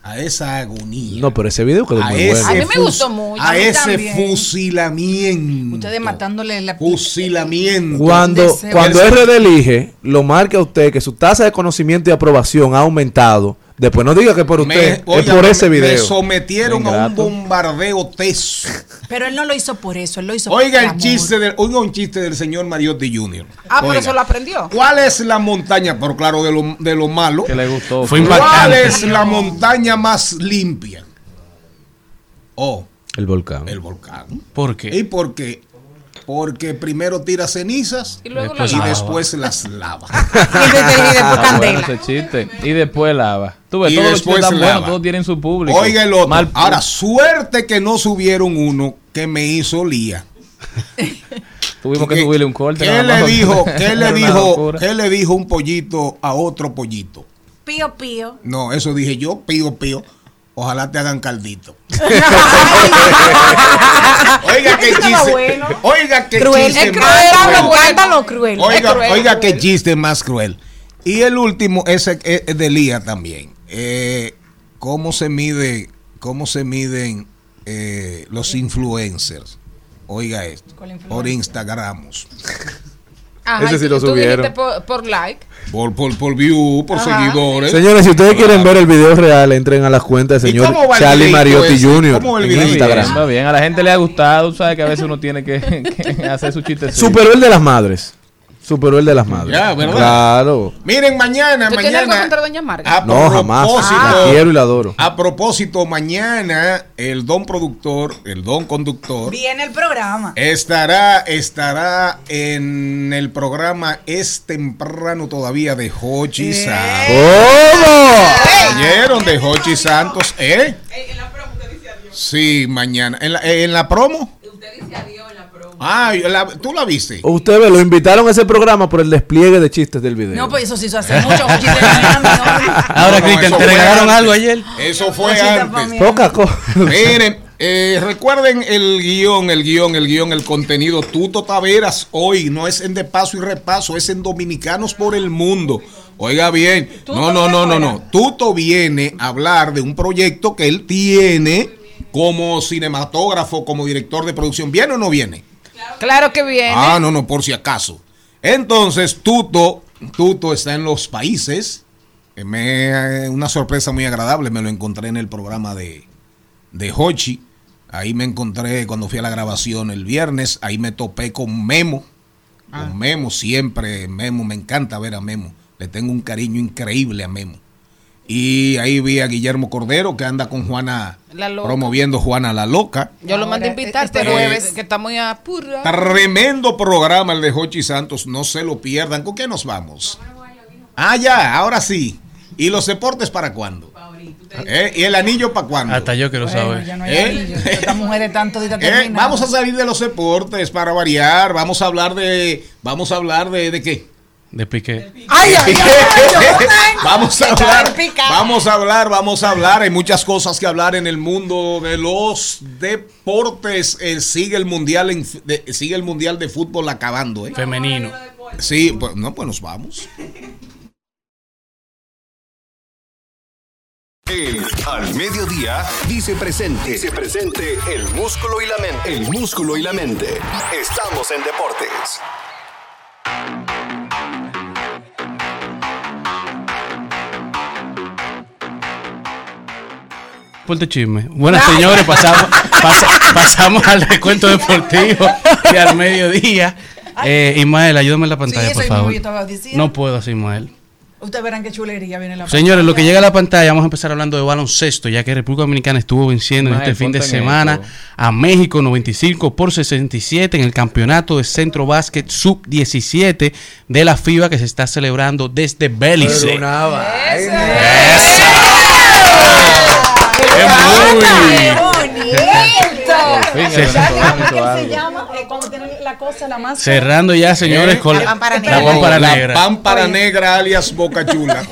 a esa agonía. No, pero ese video quedó a muy ese bueno. A mí me gustó mucho. A ese también. fusilamiento. Ustedes matándole la Fusilamiento. Cuando, cuando RD elige, lo marca a usted que su tasa de conocimiento y aprobación ha aumentado. Después no diga que por Me- usted, es por me- ese Me video. sometieron a un bombardeo teso. Pero él no lo hizo por eso, él lo hizo Oiga por el amor. chiste del, oiga un chiste del señor Mariotti Jr. Ah, pero Oiga, eso lo aprendió. ¿Cuál es la montaña? Pero claro, de lo, de lo malo. Que le gustó. Fue ¿Cuál es la montaña más limpia? Oh, El volcán. el volcán. ¿Por qué? ¿Y por qué? Porque primero tira cenizas Y luego Después lo y lava. después las lava. Ah. Y después lava. Tú ves, Y todos los después lava. buenos, todos tienen su público. Oiga el otro. Mal- Ahora, suerte que no subieron uno que me hizo lía. tuvimos que ¿Qué- subirle un corte. ¿Qué le dijo? ¿Qué le dijo? ¿Qué le dijo un pollito a otro pollito? Pío, pío. No, eso dije yo, pío, pío. Ojalá te hagan caldito. Oiga qué chiste. bueno. Oiga qué Cruel. chiste Es más cruel, cruel. me encanta lo cruel. Oiga, cruel, oiga qué cruel. chiste más cruel. Y el último, es de Lía también. Eh, ¿Cómo se mide, cómo se miden eh, los influencers? Oiga esto, por Instagramos, Ajá, Ese sí lo subieron. por, por like. por, por, por view, por Ajá. seguidores. Señores, si ustedes quieren ver el video real, entren a las cuentas del ¿Y señor Charlie Mariotti ese? Jr. ¿Cómo va el en bien, Instagram. está bien. A la gente le ha gustado. Sabes que a veces uno tiene que, que hacer su chiste. Superó el de las madres. Superó el de las madres. Ya, ¿verdad? Claro. Miren, mañana, ¿Tú tienes algo mañana. contra Doña Marga? A No, jamás. La quiero y la adoro. A propósito, mañana el don productor, el don conductor, Viene el programa. estará, estará en el programa Es Temprano todavía de Hochi Santos. ¿Cómo? ¿Oyeron de Hochi Santos? ¿Eh? Sí, mañana. ¿En la, en la promo? Ah, la- ¿tú la viste? Usted ve, lo invitaron a ese programa por el despliegue de chistes del video. No, pues eso se hizo hace mucho. Oye, de. Ahora, No, Cristian, ¿te regalaron antes. algo ayer? Eso fue antes. Poca cosa. Miren, eh, recuerden el guion, el guion, el guion, el contenido. Tuto Taveras hoy no es en de paso y repaso, es en Dominicanos por el Mundo. Oiga bien, no, no, no, no, no. Tuto viene a hablar de un proyecto que él tiene como cinematógrafo, como director de producción. ¿Viene o no viene? Claro que viene. Ah, no, no, por si acaso. Entonces, Tuto, Tuto está en los países. Eh, Me, una sorpresa muy agradable, me lo encontré en el programa de, de Hochi. Ahí me encontré cuando fui a la grabación el viernes. Ahí me topé con Memo. Con Memo, siempre Memo, me encanta ver a Memo. Le tengo un cariño increíble a Memo. Y ahí vi a Guillermo Cordero que anda con Juana, La Loca. promoviendo Juana la Loca. Yo lo mandé a invitar, este jueves. eh, que está muy apurado. Tremendo programa el de Hochi Santos, no se lo pierdan. ¿Con qué nos vamos? Ah, ya, ahora sí. ¿Y los deportes para cuándo? ¿Eh? ¿Y el anillo para cuándo? Hasta yo quiero Bueno, saber. ya no hay ¿Eh? anillo. Estas mujeres tanto de Eh, vamos a salir de los deportes para variar. Vamos a hablar de. Vamos a hablar de, de qué? De Piqué. Ay, ay, ay, vamos a hablar, vamos a hablar, vamos a hablar. Hay muchas cosas que hablar en el mundo de los deportes. Eh, sigue el mundial, en- de- sigue el mundial de fútbol acabando, ¿eh? Femenino. Sí, pues no, pues nos vamos. El Al Mediodía dice presente. Dice presente el músculo y la mente. El músculo y la mente. Estamos en deportes. Puerto chisme. Buenas señores, pasamos, pasa- pasamos al recuento deportivo y al mediodía. Eh, Ismael, ayúdame en la pantalla, Sí, por favor. No puedo así, Ismael. Ustedes verán qué chulería viene la Señores, lo que llega a la pantalla, vamos a empezar hablando de baloncesto, ya que República Dominicana estuvo venciendo en este fin de semana esto. a México 95 por 67 en el campeonato de centro básquet sub-17 de la FIBA que se está celebrando desde Belice. Pero una vaina. Cerrando ya, señores, ¿Eh? con La la, pámpara negra. la negra. pámpara negra alias Boca Chula.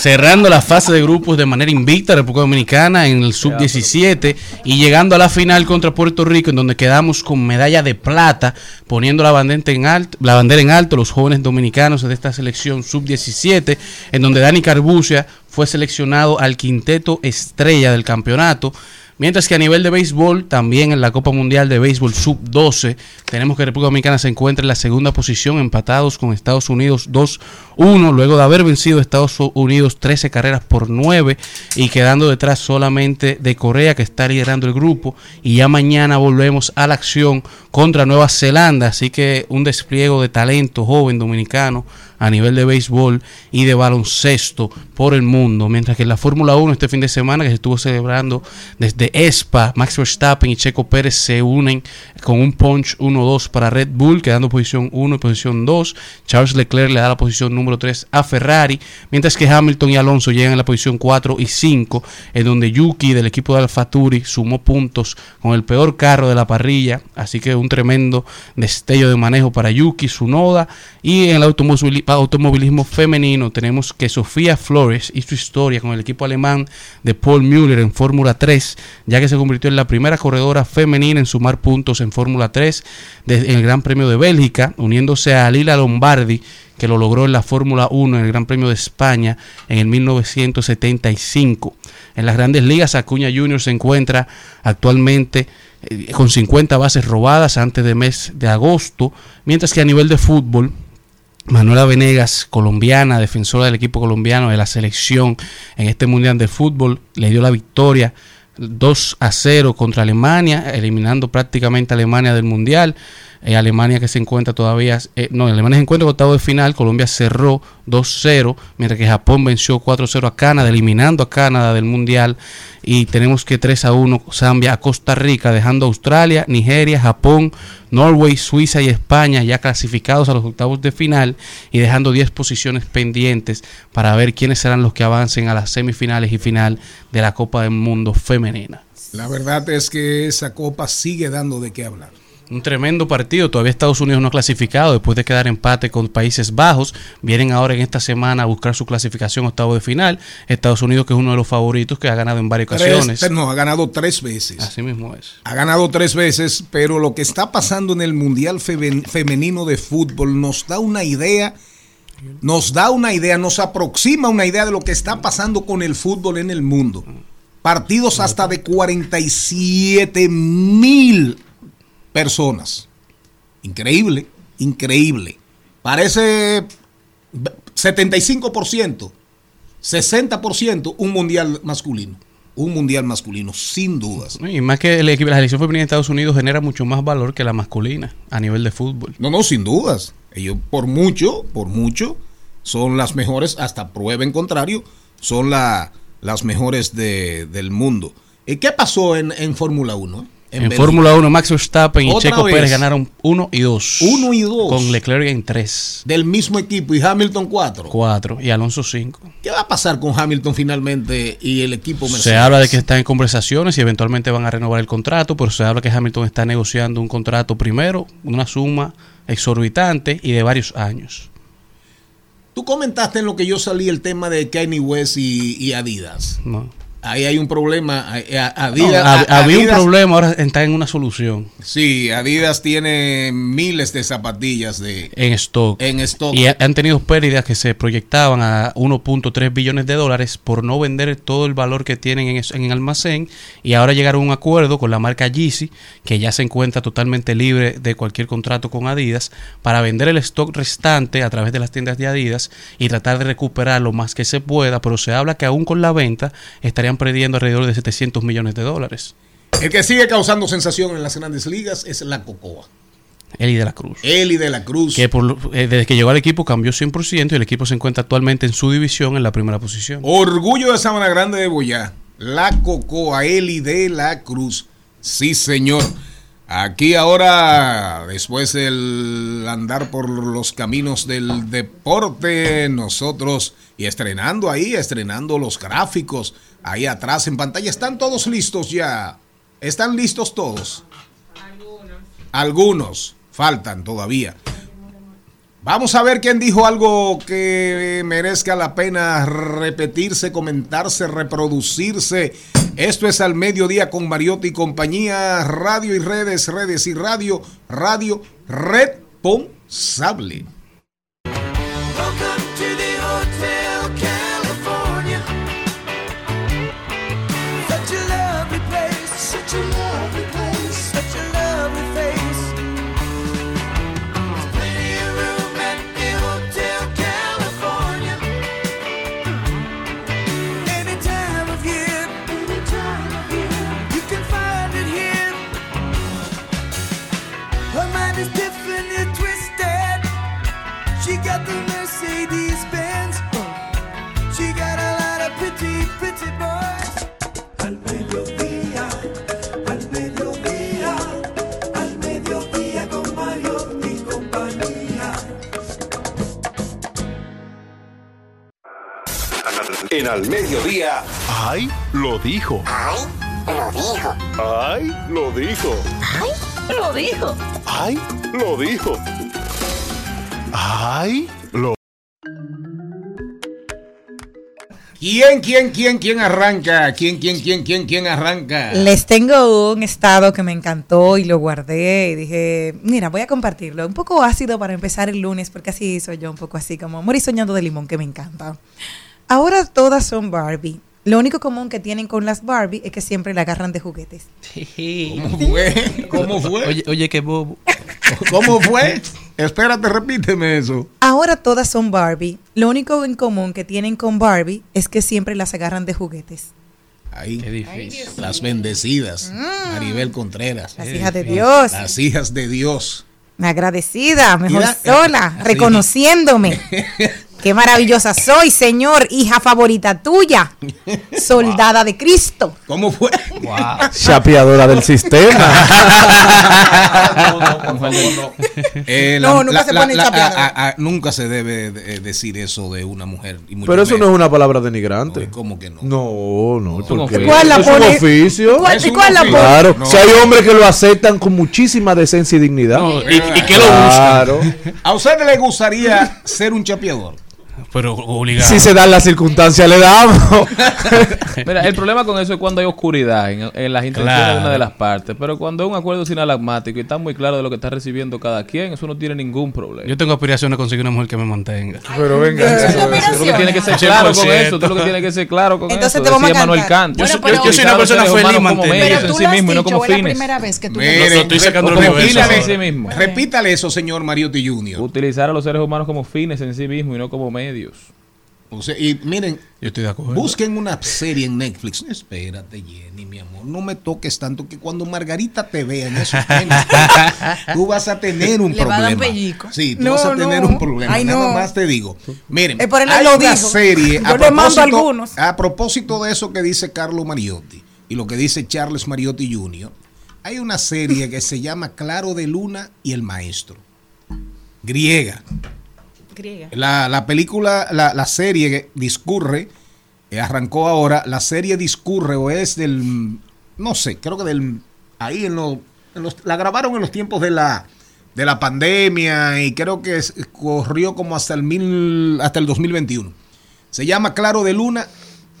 Cerrando la fase de grupos de manera invicta República Dominicana en el sub-17 y llegando a la final contra Puerto Rico en donde quedamos con medalla de plata poniendo la bandera en alto, la bandera en alto los jóvenes dominicanos de esta selección sub-17 en donde Dani Carbucia fue seleccionado al quinteto estrella del campeonato Mientras que a nivel de béisbol, también en la Copa Mundial de Béisbol Sub-12, tenemos que República Dominicana se encuentra en la segunda posición, empatados con Estados Unidos 2-1, luego de haber vencido a Estados Unidos 13 carreras por 9 y quedando detrás solamente de Corea, que está liderando el grupo. Y ya mañana volvemos a la acción contra Nueva Zelanda, así que un despliegue de talento joven dominicano a nivel de béisbol y de baloncesto por el mundo. Mientras que en la Fórmula 1 este fin de semana que se estuvo celebrando desde ESPA, Max Verstappen y Checo Pérez se unen con un punch 1-2 para Red Bull, quedando posición 1 y posición 2. Charles Leclerc le da la posición número 3 a Ferrari, mientras que Hamilton y Alonso llegan a la posición 4 y 5, en donde Yuki del equipo de AlphaTauri sumó puntos con el peor carro de la parrilla, así que un tremendo destello de manejo para Yuki, Tsunoda y en el automobili- automovilismo femenino tenemos que Sofía Flores y su historia con el equipo alemán de Paul Müller en Fórmula 3, ya que se convirtió en la primera corredora femenina en sumar puntos en Fórmula 3 desde el Gran Premio de Bélgica, uniéndose a Lila Lombardi que lo logró en la Fórmula 1 en el Gran Premio de España en el 1975. En las grandes ligas, Acuña Junior se encuentra actualmente eh, con 50 bases robadas antes del mes de agosto, mientras que a nivel de fútbol, Manuela Venegas, colombiana, defensora del equipo colombiano de la selección en este Mundial de Fútbol, le dio la victoria 2 a 0 contra Alemania, eliminando prácticamente a Alemania del Mundial. Eh, Alemania que se encuentra todavía, eh, no, Alemania se encuentra en octavo de final, Colombia cerró 2-0, mientras que Japón venció 4-0 a Canadá, eliminando a Canadá del Mundial. Y tenemos que 3 a 1 Zambia a Costa Rica, dejando a Australia, Nigeria, Japón, Norway, Suiza y España ya clasificados a los octavos de final y dejando 10 posiciones pendientes para ver quiénes serán los que avancen a las semifinales y final de la Copa del Mundo femenina. La verdad es que esa copa sigue dando de qué hablar. Un tremendo partido. Todavía Estados Unidos no ha clasificado después de quedar empate con Países Bajos. Vienen ahora en esta semana a buscar su clasificación octavo de final. Estados Unidos, que es uno de los favoritos, que ha ganado en varias ocasiones. No, ha ganado tres veces. Así mismo es. Ha ganado tres veces, pero lo que está pasando en el Mundial Femen- Femenino de Fútbol nos da una idea, nos da una idea, nos aproxima una idea de lo que está pasando con el fútbol en el mundo. Partidos hasta de 47 mil personas. Increíble, increíble. Parece 75%, 60% un mundial masculino. Un mundial masculino, sin dudas. Y más que el equipo, la selección femenina de Estados Unidos genera mucho más valor que la masculina a nivel de fútbol. No, no, sin dudas. Ellos por mucho, por mucho, son las mejores, hasta prueba en contrario, son la, las mejores de- del mundo. ¿Y qué pasó en, en Fórmula 1? En. Fórmula 1, Max Verstappen y Checo vez. Pérez ganaron 1 y 2. Uno y dos. Con Leclerc en 3. Del mismo equipo y Hamilton 4. 4 y Alonso 5. ¿Qué va a pasar con Hamilton finalmente y el equipo Mercedes? Se habla de que están en conversaciones y eventualmente van a renovar el contrato, pero se habla que Hamilton está negociando un contrato primero, una suma exorbitante y de varios años. Tú comentaste en lo que yo salí el tema de Kanye West y, y Adidas. No. Ahí hay un problema. eh, No, Adidas, a- había un problema, ahora está en una solución Sí, Adidas tiene miles de zapatillas de en stock. en stock. Y ha- han tenido pérdidas que se proyectaban a 1.3 billones de dólares por no vender todo el valor que tienen en, en el almacén. Y ahora llegaron a un acuerdo con la marca Yeezy, que ya se encuentra totalmente libre de cualquier contrato con Adidas, para vender el stock restante a través de las tiendas de Adidas y tratar de recuperar lo más que se pueda. Pero se habla que aún con la venta estarían perdiendo alrededor de 700 millones de dólares. El que sigue causando sensación en las grandes ligas es la Cocoa. Eli de la Cruz. Eli de la Cruz. Que por eh, desde que llegó al equipo cambió 100% y el equipo se encuentra actualmente en su división en la primera posición. Orgullo de Sabana Grande de Boyá. La Cocoa Eli de la Cruz. Sí, señor. Aquí ahora, después del andar por los caminos del deporte, nosotros, y estrenando ahí, estrenando los gráficos, ahí atrás en pantalla, están todos listos ya. ¿Están listos todos? Algunos. Algunos, faltan todavía. Vamos a ver quién dijo algo que merezca la pena repetirse, comentarse, reproducirse. Esto es al mediodía con Mariotti y compañía, radio y redes, redes y radio, radio responsable. En al mediodía. ¡Ay! Lo dijo. ¡Ay! Lo dijo. ¡Ay! Lo dijo. ¡Ay! Lo dijo. ¡Ay! Lo dijo. ¡Ay! Lo ¿Quién, quién, quién, quién arranca? ¿Quién, quién, quién, quién, quién arranca? Les tengo un estado que me encantó y lo guardé y dije, mira, voy a compartirlo. Un poco ácido para empezar el lunes, porque así soy yo, un poco así como morir soñando de limón, que me encanta. Ahora todas son Barbie. Lo único común que tienen con las Barbie es que siempre la agarran de juguetes. ¿Cómo fue? ¿Cómo fue? Oye, oye qué bobo. ¿Cómo fue? Espérate, repíteme eso. Ahora todas son Barbie. Lo único en común que tienen con Barbie es que siempre las agarran de juguetes. Ahí. Las bendecidas. Maribel Contreras. Las hijas de Dios. Las hijas de Dios. Agradecida, mejor sola, reconociéndome. Qué maravillosa soy, Señor, hija favorita tuya, soldada de Cristo. ¿Cómo fue? Chapeadora del sistema. Eh, No, nunca se pone chapeador. a- a- a- nunca se debe de- decir eso de una mujer. y mucho Pero eso no es una palabra denigrante. ¿Cómo que no? No, no. ¿por ¿Cómo qué? ¿Cuál la es un pone? oficio. ¿Cuál- Es un cuál oficio. pone? Claro. No. Si hay hombres que lo aceptan con muchísima decencia y dignidad. y, y que lo Claro. ¿A usted le gustaría ser un chapeador? Pero obligado. Si se dan las circunstancias, le damos. Mira, el problema con eso es cuando hay oscuridad en, en las intenciones Claro. de una de las partes. Pero cuando es un acuerdo sinalagmático y está muy claro de lo que está recibiendo cada quien, eso no tiene ningún problema. Yo tengo aspiraciones de conseguir una mujer que me mantenga. Pero venga. Tú lo que tienes que ser claro con eso. Tú lo que tienes que ser claro con Entonces eso. te vamos a Decía Manuel. Yo soy- Utilizar yo- yo soy una persona feliz medios Pero tú sí lo has mismo y no como la fines. primera vez que tú Mire, lo Lo estoy sacando repítale, En sí mismo. repítale eso, señor Mariotti Jr. Utilizar a los seres humanos como fines en sí mismo y no como medios. O sea, y miren, Yo estoy de acuerdo. busquen una serie en Netflix. Espérate, Jenny, mi amor. No me toques tanto que cuando Margarita te vea en esos temas, tú vas a tener un Le va a dar problema. pellico. Sí, tú No, vas a tener no. un problema. Ay, Nada no. más te digo. Miren, él hay lo una dijo. serie. Yo le mando propósito- algunos. A propósito de eso que dice Carlo Mariotti y lo que dice Charles Mariotti Jr., hay una serie que se llama Claro de Luna y el Maestro. Griega. Griega. La, la película, la, la serie discurre, eh, arrancó ahora, la serie discurre o es del, no sé, creo que del, ahí en, lo- los, la grabaron en los tiempos de la, de la pandemia y creo que corrió como hasta el, mil, hasta el 2021. Se llama Claro de Luna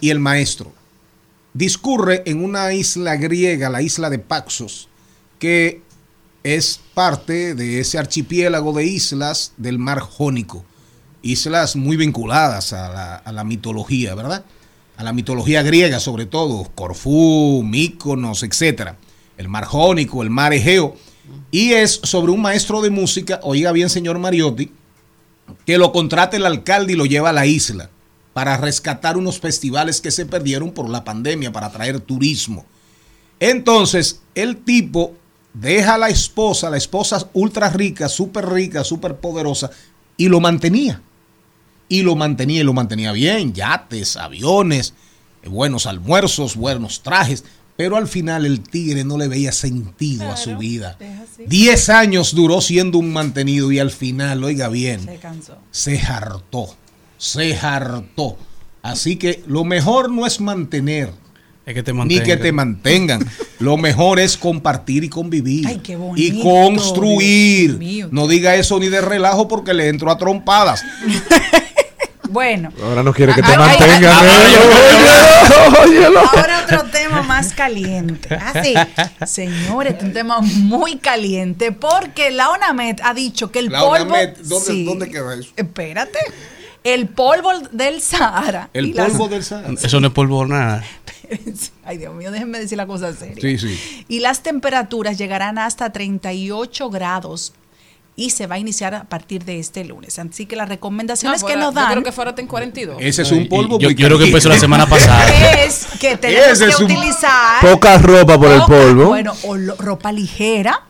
y el Maestro. Discurre en una isla griega, la isla de Paxos, que es parte de ese archipiélago de islas del mar Jónico. Islas muy vinculadas a la, a la mitología, ¿verdad? A la mitología griega sobre todo, Corfú, Míconos, etc. El mar Jónico, el mar Egeo. Y es sobre un maestro de música, oiga bien señor Mariotti, que lo contrata el alcalde y lo lleva a la isla para rescatar unos festivales que se perdieron por la pandemia, para traer turismo. Entonces, el tipo deja a la esposa, la esposa ultra rica, súper rica, súper poderosa, y lo mantenía. Y lo mantenía y lo mantenía bien, yates, aviones, buenos almuerzos, buenos trajes. Pero al final el tigre no le veía sentido a su vida. Diez años duró siendo un mantenido y al final, oiga bien, Se cansó. se hartó, se hartó. Así que lo mejor no es mantener, que te ni que te mantengan. Lo mejor es compartir y convivir. Ay, qué y bonito, construir. Dios mío. No diga eso ni de relajo porque le entro a trompadas. Bueno, Ahora no quiere que te mantengan. ahora otro tema más caliente. Así, señores, este es un tema muy caliente porque la ONAMED ha dicho que el La polvo. ONAMED, ¿dónde- Sí. dónde queda eso? Espérate. El polvo del Sahara. El y las- polvo del Sahara. Eso no es polvo nada. Ay, Dios mío, déjenme decir la cosa seria. Sí, sí. Y las temperaturas llegarán hasta 38 grados y se va a iniciar a partir de este lunes. Así que las recomendaciones Ah, que fuera- nos Yo dan creo que fuera en 42. Ese es un polvo Yo, yo creo que empezó la semana pasada. es que tenemos Ese que es utilizar Poca ropa por el polvo. Bueno, o lo- ropa ligera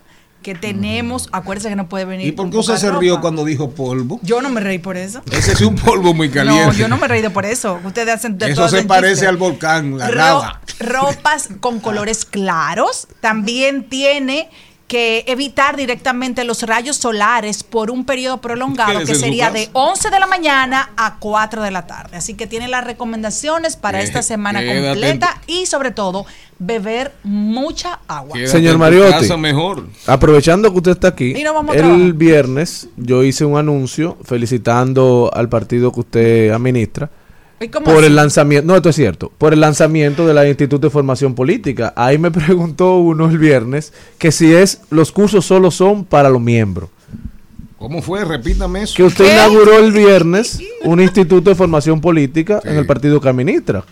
que tenemos. Acuérdense que no puede venir. ¿Y por qué usted se rió cuando dijo polvo? Yo no me reí por eso. Ese es un polvo muy caliente. No, yo no me he reído por eso. Ustedes hacen de Eso se parece chiste. al volcán, la Ro- lava. ropas con colores claros. También tiene que evitar directamente los rayos solares por un periodo prolongado que sería de 11 de la mañana a 4 de la tarde. Así que tiene las recomendaciones para Qué- esta semana completa y sobre todo beber mucha agua. Quédate Señor Mariotti. mejor. Aprovechando que usted está aquí, Y nos vamos a el viernes yo hice un anuncio felicitando al partido que usted administra ¿Y cómo por así? el lanzamiento, no, esto es cierto, por el lanzamiento del Instituto de Formación Política. Ahí me preguntó uno el viernes que si es los cursos solo son para los miembros. ¿Cómo fue? Repítame eso. Que usted inauguró el viernes un instituto de formación política en el partido que administra.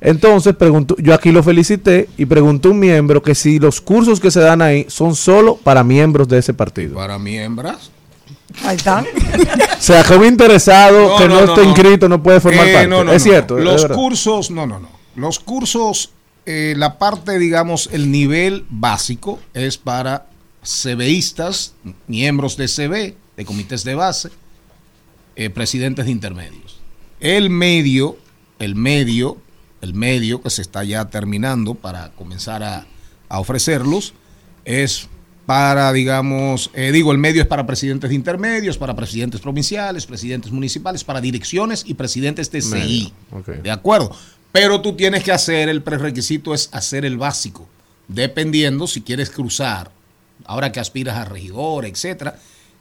Entonces, preguntó, yo aquí lo felicité y preguntó un miembro que si los cursos que se dan ahí son solo para miembros de ese partido. Para miembros. Ahí están. O sea, que un interesado No, que no, no, esté no. inscrito no puede formar Eh, parte. no, no, es no. cierto. Los cursos, no, no, no. Los cursos, eh, la parte, digamos, el nivel básico es para CBistas, miembros de CB, de comités de base, eh, presidentes de intermedios. El medio, el medio, el medio que se está ya terminando para comenzar a, a ofrecerlos, es para, digamos, eh, digo, el medio es para presidentes de intermedios, para presidentes provinciales, presidentes municipales, para direcciones y presidentes de CI. ¿De acuerdo? Pero tú tienes que hacer, el prerequisito es hacer el básico, dependiendo si quieres cruzar, ahora que aspiras a regidor, etcétera.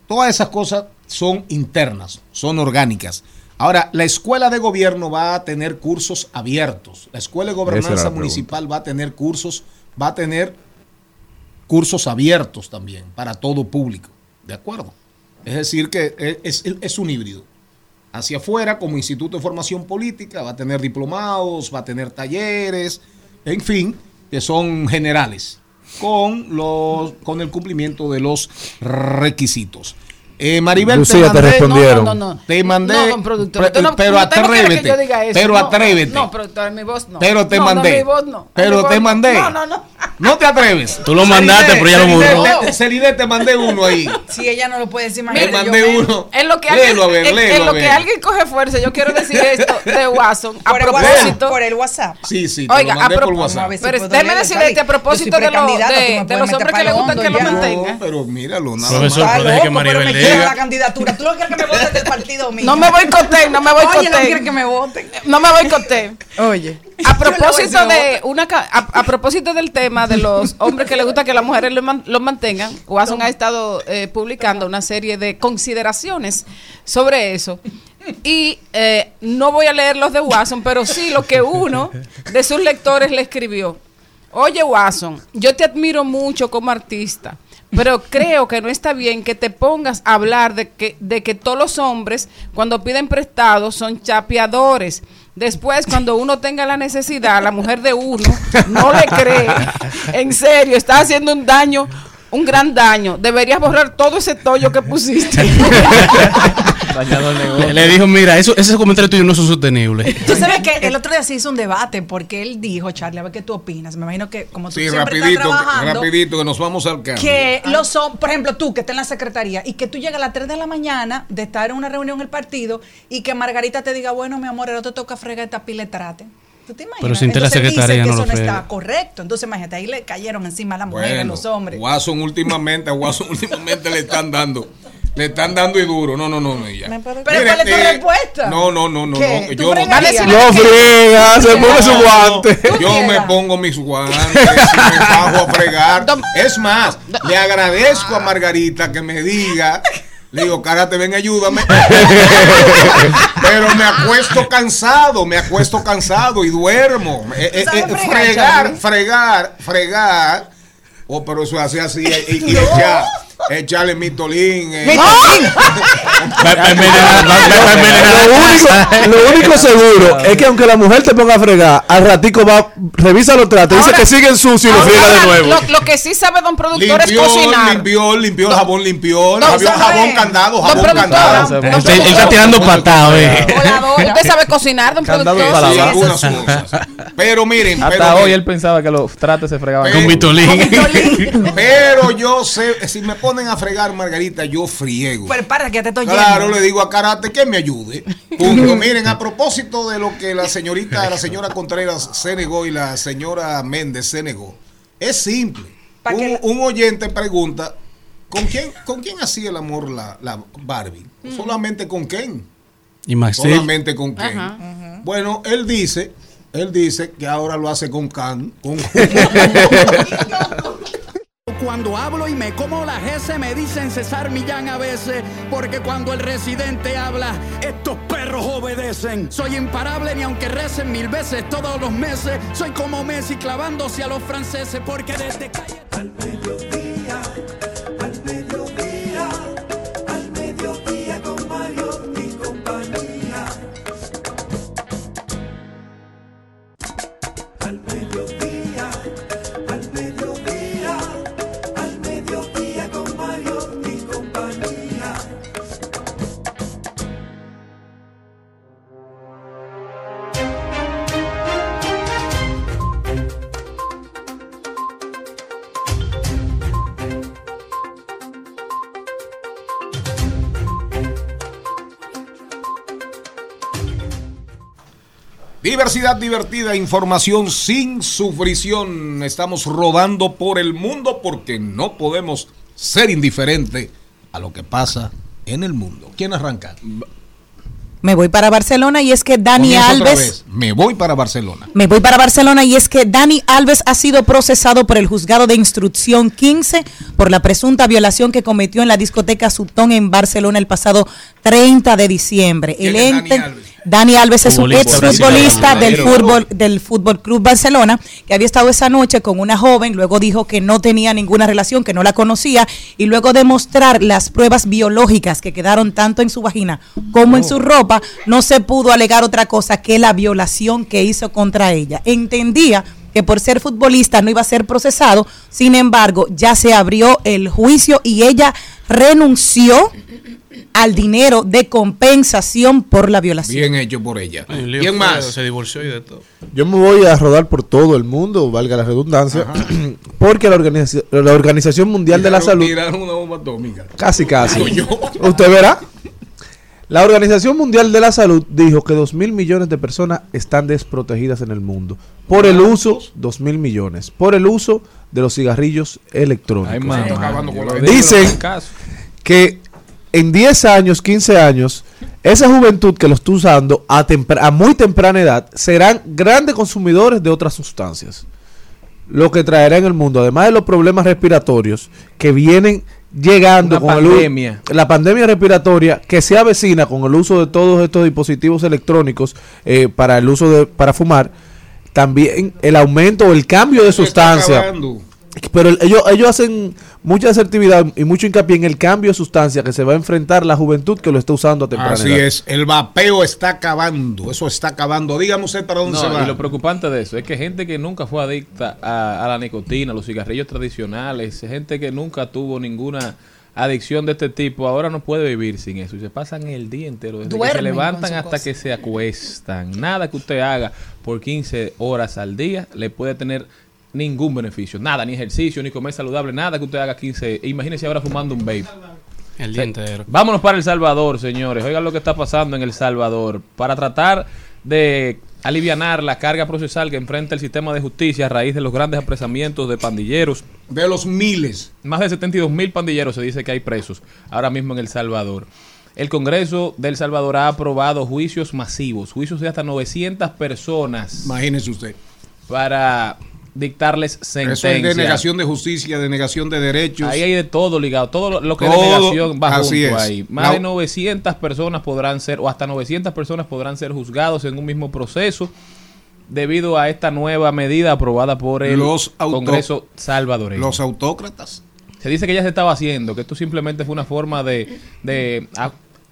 Todas esas cosas son internas, son orgánicas. Ahora, la escuela de gobierno va a tener cursos abiertos. La escuela de gobernanza municipal va a tener cursos, va a tener cursos abiertos también para todo público. ¿De acuerdo? Es decir, que es, es- es un híbrido. Hacia afuera, como Instituto de Formación Política, va a tener diplomados, va a tener talleres, en fin, que son generales, con, los, con el cumplimiento de los requisitos. Eh, Maribel, Lucía, te mandé- respondieron. No, no, no. Te mandé, No, productor. pre- no- pero atrévete, pero No, atrévete. No, productor, mi voz no. Pero te No, no, mandé. mi voz no. Pero Mi voz te no. mandé. No, no, no. No te atreves. Tú lo mandaste, pero ya lo borró. te- Celide, te mandé uno ahí. Si ella no lo puede decir, Te imagínate, mandé yo uno. En lo que alguien, Léelo, a ver, en- en léelo, lo que alguien coge fuerza, yo quiero decir esto de Watson. A Por el propósito. WhatsApp. Por el Whatsap. Sí, sí, te Oiga, lo mandé a propósito- WhatsApp. Pero déjeme decirle este a propósito de, los hombres que le gustan que lo mantengan. Pero míralo, nada Profesor, más. pero deje que pero Maribel la candidatura. ¿Tú lo quieres que me voten del partido mío? No me boicoteen, no me Oye, no boicoteen. quiere que me voten. No me boicoteen. Oye. A propósito de una a, a propósito del tema de los hombres que les gusta que las mujeres los man- los mantengan, Watson ha estado eh, publicando una serie de consideraciones sobre eso. Y eh, no voy a leer los de Watson, pero sí lo que uno de sus lectores le escribió. Oye, Watson, yo te admiro mucho como artista, pero creo que no está bien que te pongas a hablar de que, de que todos los hombres, cuando piden prestado, son chapeadores. Después, cuando uno tenga la necesidad, la mujer de uno no le cree. En serio, está haciendo un daño, un gran daño. Deberías borrar todo ese tollo que pusiste. Le, le dijo, mira, eso, ese comentario tuyo no es sostenible. Tú sabes que el otro día se hizo un debate porque él dijo, Charlie, a ver qué tú opinas. Me imagino que como tú Sí, siempre rapidito, estás trabajando, rapidito, que nos vamos al cambio. que los son, por ejemplo, tú que estás en la secretaría y que tú llegas a las 3 de la mañana de estar en una reunión en el partido y que Margarita te diga, bueno, mi amor, ahora te toca fregar esta pila de trate. ¿Tú te imaginas? Pero si usted la Entonces dice secretaría que no lo eso no está correcto. Entonces, imagínate, ahí le cayeron encima a las mujeres, Bueno, los hombres. Watson últimamente, a Watson últimamente le están dando. Le están dando y duro. No, no, no, no. ya. Pero ¿cuál es tu eh, respuesta? No, no, no, no. ¿Qué? no, ¿Tú Yo no? No friega, se pone su guante. Yo me pongo mis guantes y me bajo a fregar. Es más, le agradezco a Margarita que me diga. Le digo, Karate, ven, ayúdame. Pero me acuesto cansado, me acuesto cansado y duermo. Eh, eh, ¿Sabes eh, fregar, fregar, fregar, fregar. Oh, pero eso hace así y, y echar- echarle mitolín. eh. Lo único, lo único seguro es que aunque la mujer te ponga a fregar, al ratico va, revisa los tratos, dice que siguen sucios y lo friega de nuevo. Lo, lo que sí sabe don productor es cocinar. limpió, limpió, el jabón limpió, No, jabón, ¿sabe? jabón candado, jabón candado. Él está- tirando patadas, eh. Usted sabe cocinar, don Candado productor. Sí, algunas cosas. Pero miren, Hasta pero, hoy él pensaba que los trates se fregaban Con Vitolín. pero yo sé, si me ponen a fregar Margarita, yo friego. Pero para que ya te estoy Claro, yendo. le digo a Karate que me ayude. Punto. Miren, a propósito de lo que la señorita, la señora Contreras se negó y la señora Méndez se negó, es simple. Que Un, oyente pregunta, ¿con quién, ¿con quién hacía el amor la, la Barbie? Solamente con Ken. Y Marcel. Solamente con Ken. Bueno, él dice, él dice que ahora lo hace con Can. Con Cuando hablo y me como la S me dicen César Millán a veces, porque cuando el residente habla, estos perros obedecen. Soy imparable ni aunque recen mil veces todos los meses, soy como Messi clavándose a los franceses, porque desde calle... Al Diversidad divertida, información sin sufrición. Estamos rodando por el mundo porque no podemos ser indiferentes a lo que pasa en el mundo. ¿Quién arranca? Me voy para Barcelona y es que Dani Alves. Me voy para Barcelona. Me voy para Barcelona y es que Dani Alves ha sido procesado por el juzgado de instrucción 15 por la presunta violación que cometió en la discoteca Sutón en Barcelona el pasado 30 de diciembre. El ¿Quién es Dani ente Alves? Dani Alves es un Futbolista exfutbolista del fútbol del Fútbol Club Barcelona que había estado esa noche con una joven, luego dijo que no tenía ninguna relación, que no la conocía y luego de mostrar las pruebas biológicas que quedaron tanto en su vagina como en su ropa, no se pudo alegar otra cosa que la violación que hizo contra ella. Entendía que por ser futbolista no iba a ser procesado, sin embargo, ya se abrió el juicio y ella renunció al dinero de compensación por la violación. Bien hecho por ella. ¿Quién más? Se divorció y de todo. Yo me voy a rodar por todo el mundo, valga la redundancia, porque la, organización la Organización Mundial de la Salud, tiraron una bomba atómica. casi casi, usted verá, la Organización Mundial de la Salud dijo que 2 mil millones de personas están desprotegidas en el mundo por el uso, 2 mil millones, por el uso de los cigarrillos electrónicos. Ay, Dicen- que en 10 años, 15 años, esa juventud que lo está usando a, a muy temprana edad serán grandes consumidores de otras sustancias. Lo que traerá en el mundo, además de los problemas respiratorios que vienen llegando Una con el pandemia. la pandemia respiratoria que se avecina con el uso de todos estos dispositivos electrónicos eh, para el uso de para fumar, también el aumento o el cambio de sustancia. Pero el- ellos, ellos hacen mucha asertividad y mucho hincapié en el cambio de sustancia que se va a enfrentar la juventud que lo está usando a temprana Así edad. es, el vapeo está acabando, eso está acabando. Dígame usted para dónde No, se va. y lo preocupante de eso es que gente que nunca fue adicta a, a la nicotina, a los cigarrillos tradicionales, gente que nunca tuvo ninguna adicción de este tipo, ahora no puede vivir sin eso. Y se pasan el día entero, desde que se levantan hasta cosa. que se acuestan. Nada que usted haga por 15 horas al día le puede tener ningún beneficio. Nada, ni ejercicio, ni comer saludable, nada que usted haga 15. Imagínese ahora fumando un vape. El día entero. Vámonos para El Salvador, señores. Oigan lo que está pasando en El Salvador. Para tratar de alivianar la carga procesal que enfrenta el sistema de justicia a raíz de los grandes apresamientos de pandilleros. De los miles. Más de 72 mil pandilleros se dice que hay presos ahora mismo en El Salvador. El Congreso de El Salvador ha aprobado juicios masivos, juicios de hasta 900 personas. Imagínese usted. Para dictarles Eso sentencia. es denegación de justicia, denegación de derechos. Ahí hay de todo ligado, todo lo, que es denegación va así junto es. ahí. Más La- de 900 personas podrán ser, o hasta 900 personas podrán ser juzgados en un mismo proceso debido a esta nueva medida aprobada por el Los auto- Congreso salvadoreño. Los autócratas. Se dice que ya se estaba haciendo, que esto simplemente fue una forma de, de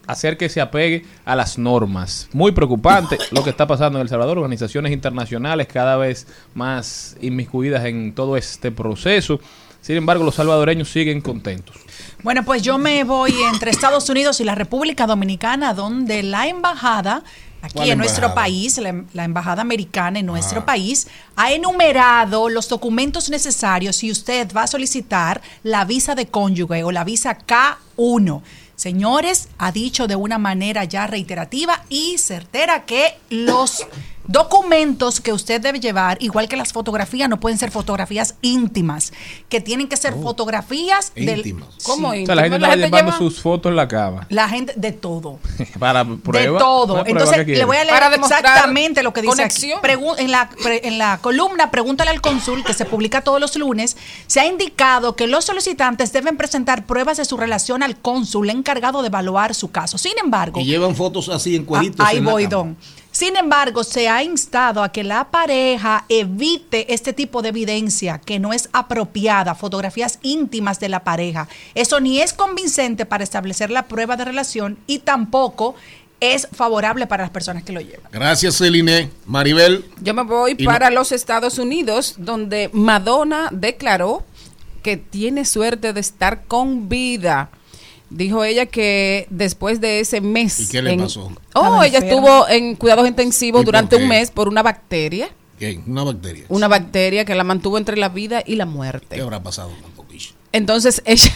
hacer que se apegue a las normas. Muy preocupante lo que está pasando en El Salvador, organizaciones internacionales cada vez más inmiscuidas en todo este proceso. Sin embargo, los salvadoreños siguen contentos. Bueno, pues yo me voy entre Estados Unidos y la República Dominicana, donde la embajada aquí ¿Cuál en nuestro país, la, la embajada americana en nuestro Ah. país, ha enumerado los documentos necesarios si usted va a solicitar la visa de cónyuge o la visa K1. Señores, ha dicho de una manera ya reiterativa y certera que los documentos que usted debe llevar, igual que las fotografías, no pueden ser fotografías íntimas, que tienen que ser fotografías del... Íntimas. ¿Cómo O sea, la gente La está gente llevando lleva- sus fotos en la cama. La gente, de todo. Para prueba. de todo. Entonces, le voy a leer Para demostrar exactamente lo que dice conexión. aquí. En, la, pre- en la columna Pregúntale al cónsul, que se publica todos los lunes, se ha indicado que los solicitantes deben presentar pruebas de su relación al cónsul encargado de evaluar su caso. Sin embargo, Y llevan fotos así en cueritos. Ah, ahí en la voy, cama. Don. Sin embargo, se ha instado a que la pareja evite este tipo de evidencia que no es apropiada, fotografías íntimas de la pareja. Eso ni es convincente para establecer la prueba de relación y tampoco es favorable para las personas que lo llevan. Gracias, Celine. Maribel. Yo me voy para los Estados Unidos, donde Madonna declaró que tiene suerte de estar con vida. Dijo ella que después de ese mes. ¿Y qué le en- pasó? Oh, ella enferma. estuvo en cuidados intensivos ¿Y por durante un mes por una bacteria. ¿Qué? Una bacteria. Una bacteria que la mantuvo entre la vida y la muerte. ¿Qué habrá pasado con? Entonces ella,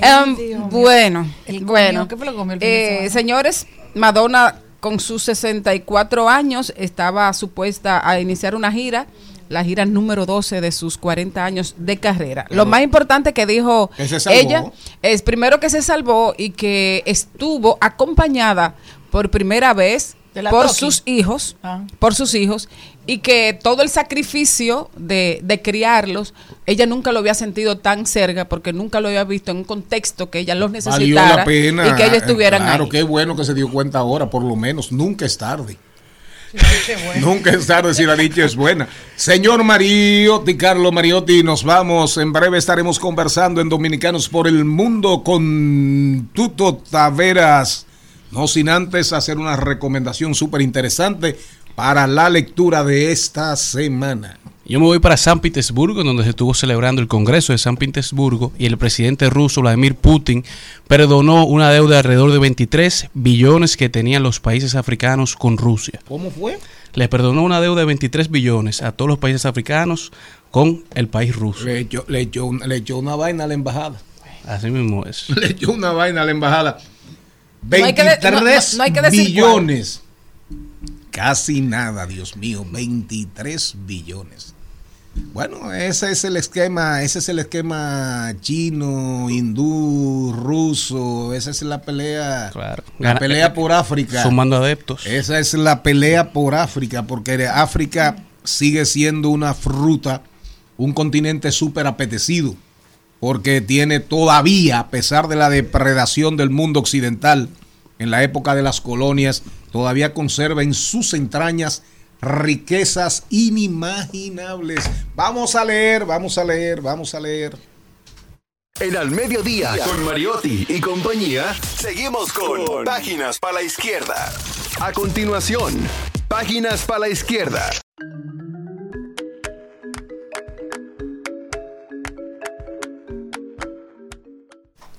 Ay, Dios mío. bueno, El bueno, ¿qué fue lo comió el Eh, señores, Madonna con sus 64 años estaba supuesta a iniciar una gira, la gira número 12 de sus 40 años de carrera. Lo más importante que dijo Que ella es primero que se salvó y que estuvo acompañada por primera vez por sus hijos, Ah. por sus hijos, y que todo el sacrificio de, de criarlos, ella nunca lo había sentido tan cerca porque nunca lo había visto en un contexto que ella los Valió necesitara la pena. y que ellos estuvieran Claro, ahí. qué bueno que se dio cuenta ahora, por lo menos. Nunca es tarde. Nunca es tarde si la dicha es buena. Señor Mariotti, Carlos Mariotti, nos vamos. En breve estaremos conversando en Dominicanos por el Mundo con Tuto Taveras. No sin antes hacer una recomendación súper interesante para la lectura de esta semana. Yo me voy para San Petersburgo, donde se estuvo celebrando el Congreso de San Petersburgo y el presidente ruso Vladimir Putin perdonó una deuda de alrededor de 23 billones que tenían los países africanos con Rusia. ¿Cómo fue? Le perdonó una deuda de 23 billones a todos los países africanos con el país ruso. Le echó, le echó un- le echó una vaina a la embajada. Así mismo es. Le echó una vaina a la embajada. No hay que de- 23 no- no- no hay que decir billones. Casi nada, Dios mío, 23 billones. Bueno, ese es el esquema, ese es el esquema chino, hindú, ruso, esa es la pelea, la pelea por África. Sumando adeptos. Esa es la pelea por África, porque África sigue siendo una fruta, un continente súper apetecido, porque tiene todavía, a pesar de la depredación del mundo occidental, en la época de las colonias, todavía conserva en sus entrañas riquezas inimaginables. Vamos a leer, vamos a leer, vamos a leer. En Al Mediodía, con Mariotti y compañía, seguimos con Páginas para la Izquierda. A continuación, Páginas para la Izquierda.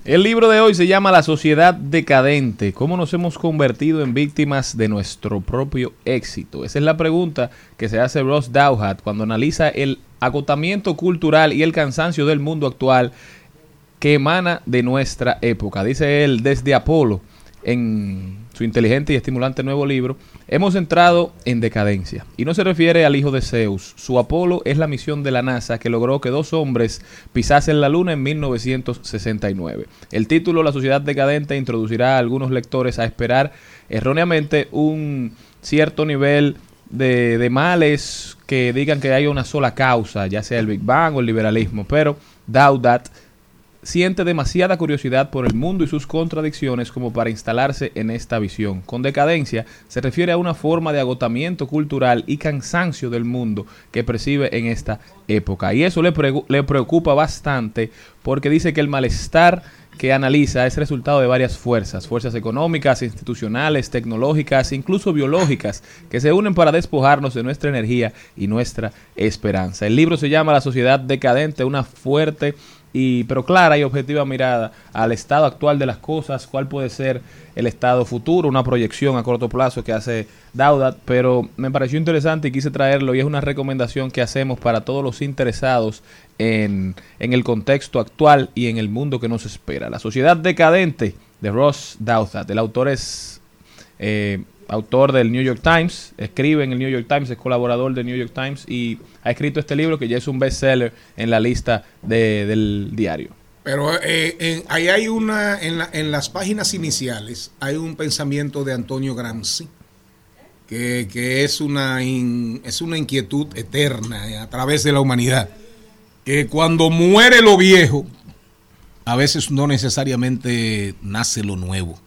El libro de hoy se llama La sociedad decadente, cómo nos hemos convertido en víctimas de nuestro propio éxito. Esa es la pregunta que se hace Ross Douthat cuando analiza el agotamiento cultural y el cansancio del mundo actual que emana de nuestra época. Dice él desde Apolo en su inteligente y estimulante nuevo libro, hemos entrado en decadencia. Y no se refiere al hijo de Zeus. Su Apolo es la misión de la NASA que logró que dos hombres pisasen la Luna en 1969. El título La sociedad decadente introducirá a algunos lectores a esperar erróneamente un cierto nivel de, de males que digan que hay una sola causa, ya sea el Big Bang o el liberalismo. Pero Daudat siente demasiada curiosidad por el mundo y sus contradicciones como para instalarse en esta visión. Con decadencia se refiere a una forma de agotamiento cultural y cansancio del mundo que percibe en esta época. Y eso le, le preocupa bastante porque dice que el malestar que analiza es resultado de varias fuerzas, fuerzas económicas, institucionales, tecnológicas, incluso biológicas, que se unen para despojarnos de nuestra energía y nuestra esperanza. El libro se llama La sociedad decadente, una fuerte y pero clara y objetiva mirada al estado actual de las cosas, cuál puede ser el estado futuro, una proyección a corto plazo que hace Daudat, pero me pareció interesante y quise traerlo y es una recomendación que hacemos para todos los interesados en, en el contexto actual y en el mundo que nos espera. La sociedad decadente de Ross Douthat, el autor es eh, autor del New York Times, escribe en el New York Times, es colaborador del New York Times y ha escrito este libro que ya es un bestseller en la lista de- del diario. Pero eh, ahí hay una, en, la- en las páginas iniciales, hay un pensamiento de Antonio Gramsci, que, es, una es una inquietud eterna eh, a través de la humanidad, que cuando muere lo viejo, a veces no necesariamente nace lo nuevo.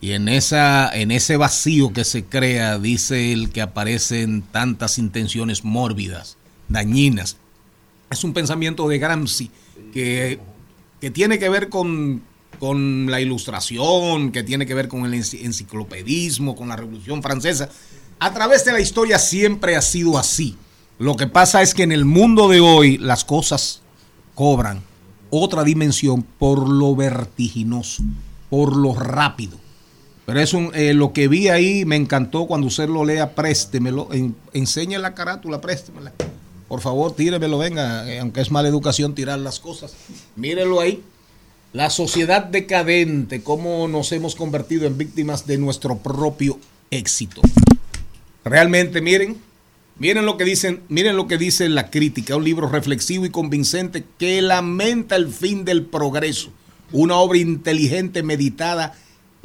Y en, esa, en ese vacío que se crea, dice él que aparecen tantas intenciones mórbidas, dañinas. Es un pensamiento de Gramsci que, que tiene que ver con, con la ilustración, que tiene que ver con el enci- enciclopedismo, con la Revolución Francesa. A través de la historia siempre ha sido así. Lo que pasa es que en el mundo de hoy las cosas cobran otra dimensión por lo vertiginoso, por lo rápido. Pero es un, eh, lo que vi ahí me encantó cuando usted lo lea, préstemelo, en, enseñe la carátula, préstemela. Por favor, tíremelo, venga, eh, aunque es mala educación tirar las cosas. Mírelo ahí. La sociedad decadente, cómo nos hemos convertido en víctimas de nuestro propio éxito. Realmente, miren, miren lo que dicen, miren lo que dice la crítica, un libro reflexivo y convincente que lamenta el fin del progreso, una obra inteligente, meditada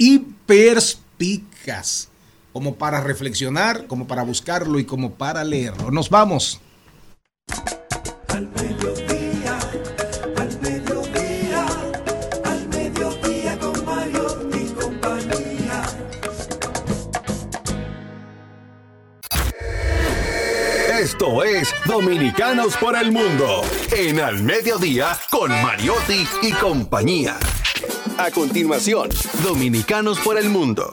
y perspicaz, como para reflexionar, como para buscarlo y como para leerlo. Nos vamos. Al mediodía, al mediodía, al mediodía con Mario y compañía. Esto es Dominicanos por el Mundo en Al Mediodía con Mariotti y compañía. A continuación, Dominicanos por el Mundo.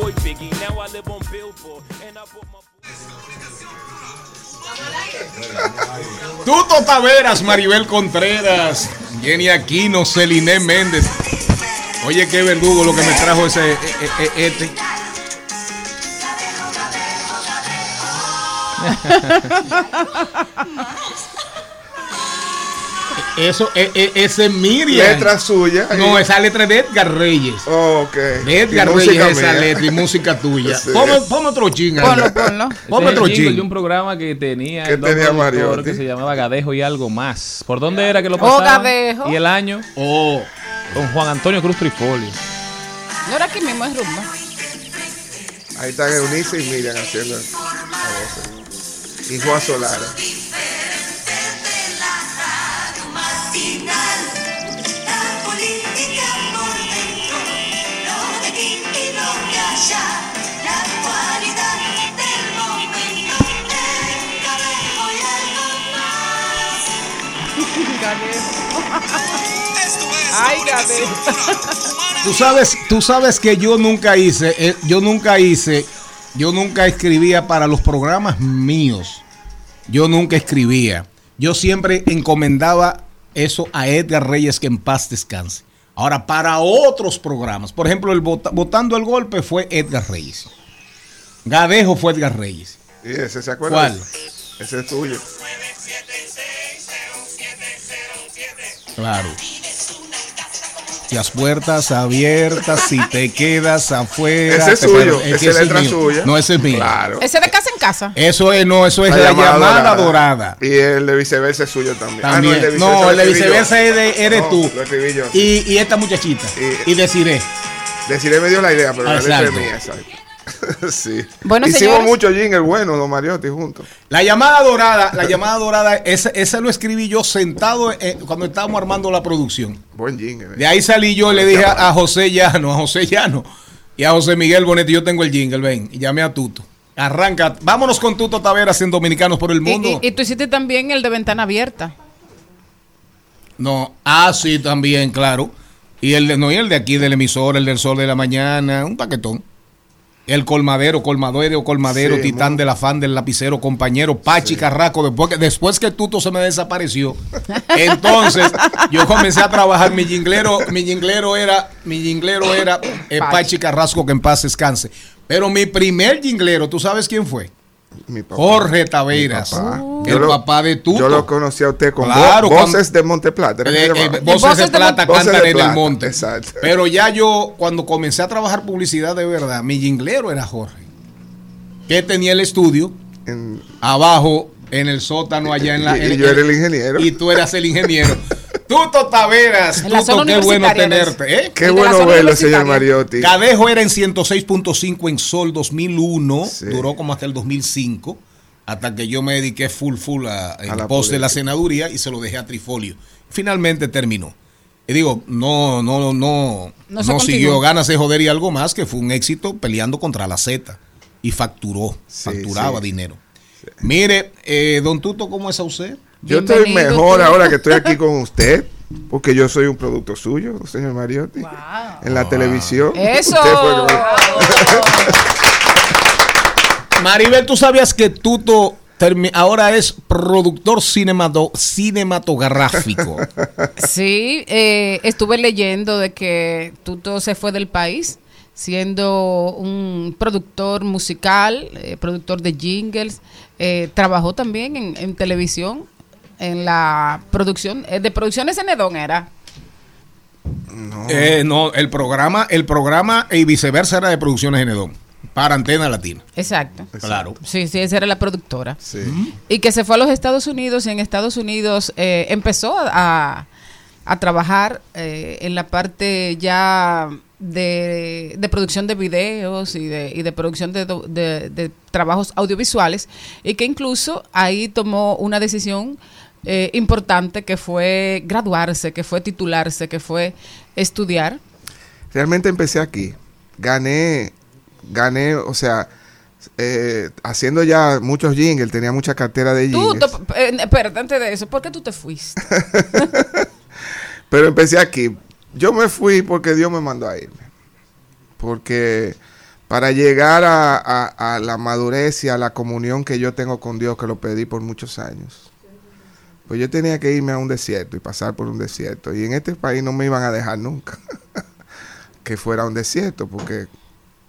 Biggie. Now I live on Billboard. And I bought my... Tuto Taveras, Maribel Contreras, Jenny Aquino, Celine Méndez. Oye, qué verdugo lo que me trajo ese eh, eh, eh, este. Eso, eh, eh, ese es Miriam. Letra suya. No, esa letra es de Edgar Reyes. ok. De Edgar Y Reyes esa mía. letra y música tuya. Sí. Ponme, ponme otro ching. ahí. Ponlo, Ponme otro ching. de un programa que tenía, ¿Qué el tenía Mariotti? que se llamaba Gadejo y algo más. ¿Por dónde era que lo Oh, pasaban? Gadejo. Y el año. Oh. Con Juan Antonio Cruz Trifolio. No era aquí mismo, es rumba. Ahí están Eunice y Miriam haciendo la voz. Y Juan Solara final. La política por dentro, lo de aquí y lo de allá. La actualidad del momento, el cabello y algo más. Ay, tú sabes, tú sabes que yo nunca hice, eh, yo nunca hice, yo nunca escribía para los programas míos. Yo nunca escribía. Yo siempre encomendaba eso a Edgar Reyes que en paz descanse. Ahora, para otros programas, por ejemplo, el Vota- Votando el Golpe fue Edgar Reyes. Gadejo fue Edgar Reyes. ¿Y ese se acuerda? ¿Cuál? Ese es tuyo. Claro. Las puertas abiertas, si te quedas afuera. Ese es suyo, es ese letra mío. suya. No, ese es mío. Claro. Ese de casa en casa. Eso es, no, eso es la, llamada, dorada. Y el de viceversa es suyo también. Ah, También. el de no, el de viceversa es de- eres No, tú. Lo escribí yo. Y, y esta muchachita. Y, deciré. Deciré me dio la idea, pero la letra es mía, exacto. sí. Bueno, Hicimos señores. mucho jingle bueno, don Mariotti, juntos. La llamada dorada, la llamada dorada, ese, ese lo escribí yo sentado eh, cuando estábamos armando la producción. Buen jingle. De ahí salí yo y le dije a, a José Llano, a José Llano y a José Miguel Bonetti, yo tengo el jingle, ven, y llamé a Tuto. Arranca, vámonos con Tuto Taveras en Dominicanos por el Y, Mundo. y- y tú hiciste también el de ventana abierta. No, ah, sí, también, claro. Y el de, no, y el de aquí del emisor, el del sol de la mañana, un paquetón. El colmadero, colmadero, colmadero, Sí, titán del afán del lapicero, compañero, Pachi Carraco, después que, después que Tuto se me desapareció. Entonces, yo comencé a trabajar, mi jinglero, mi jinglero era, mi jinglero era eh, Pachi. Pachi Carrasco, que en paz descanse. Pero mi primer jinglero, ¿tú sabes quién fue? Mi papá. Jorge Taveras, Mi papá. el lo- papá de Tuto. Yo lo conocí a usted con Claro, vo- cuando- voces de Monteplata. ¿era que Eh, eh, voces de plata Voces de cantan en el Plata, monte. Exacto. Pero ya yo, cuando comencé a trabajar publicidad de verdad, mi jinglero era Jorge. Que tenía el estudio abajo en el sótano allá en la. Y- y en- yo era el ingeniero. Y tú eras el ingeniero. Tuto Taveras, Tuto, qué bueno tenerte. ¿eh? Qué de bueno verlo, señor. Mariotti. Cadejo era en 106.5 en Sol 2001, duró como hasta el 2005, hasta que yo me dediqué full full a, en la pos de la senaduría y se lo dejé a Trifolio. Finalmente terminó. Y digo, no, no, no, no, No siguió ganas de joder y algo más, que fue un éxito peleando contra la Z y facturó, facturaba sí. dinero. Mire, eh, don Tuto, ¿cómo es a usted? Yo estoy mejor ahora que estoy aquí con usted, porque yo soy un producto suyo, señor Mariotti. En la televisión. Eso. Maribel, ¿tú sabías que Tuto ahora es productor cinemato- cinematográfico? Sí, eh, estuve leyendo de que Tuto se fue del país siendo un productor musical, eh, productor de jingles, eh, trabajó también en, en televisión, en la producción, eh, de producciones en Edón era. Eh, no, el programa, el programa y viceversa era de Producciones Genedón para Antena Latina. Exacto. Claro. Sí, sí, esa era la productora. Y que se fue a los Estados Unidos y en Estados Unidos eh, empezó a, a trabajar eh, en la parte ya de, de producción de videos y de, y de producción de, de- de trabajos audiovisuales y que incluso ahí tomó una decisión eh, importante que fue graduarse, que fue titularse, que fue estudiar. Realmente empecé aquí. Gané, gané, o sea, eh, haciendo ya muchos jingles, tenía mucha cartera de Tú, jingles. to- eh, espérate, antes de eso, ¿por qué tú te fuiste? Pero empecé aquí. Yo me fui porque Dios me mandó a irme. Porque para llegar a, a- a la madurez y a la comunión que yo tengo con Dios, que lo pedí por muchos años, pues yo tenía que irme a un desierto y pasar por un desierto. Y en este país no me iban a dejar nunca que fuera un desierto, porque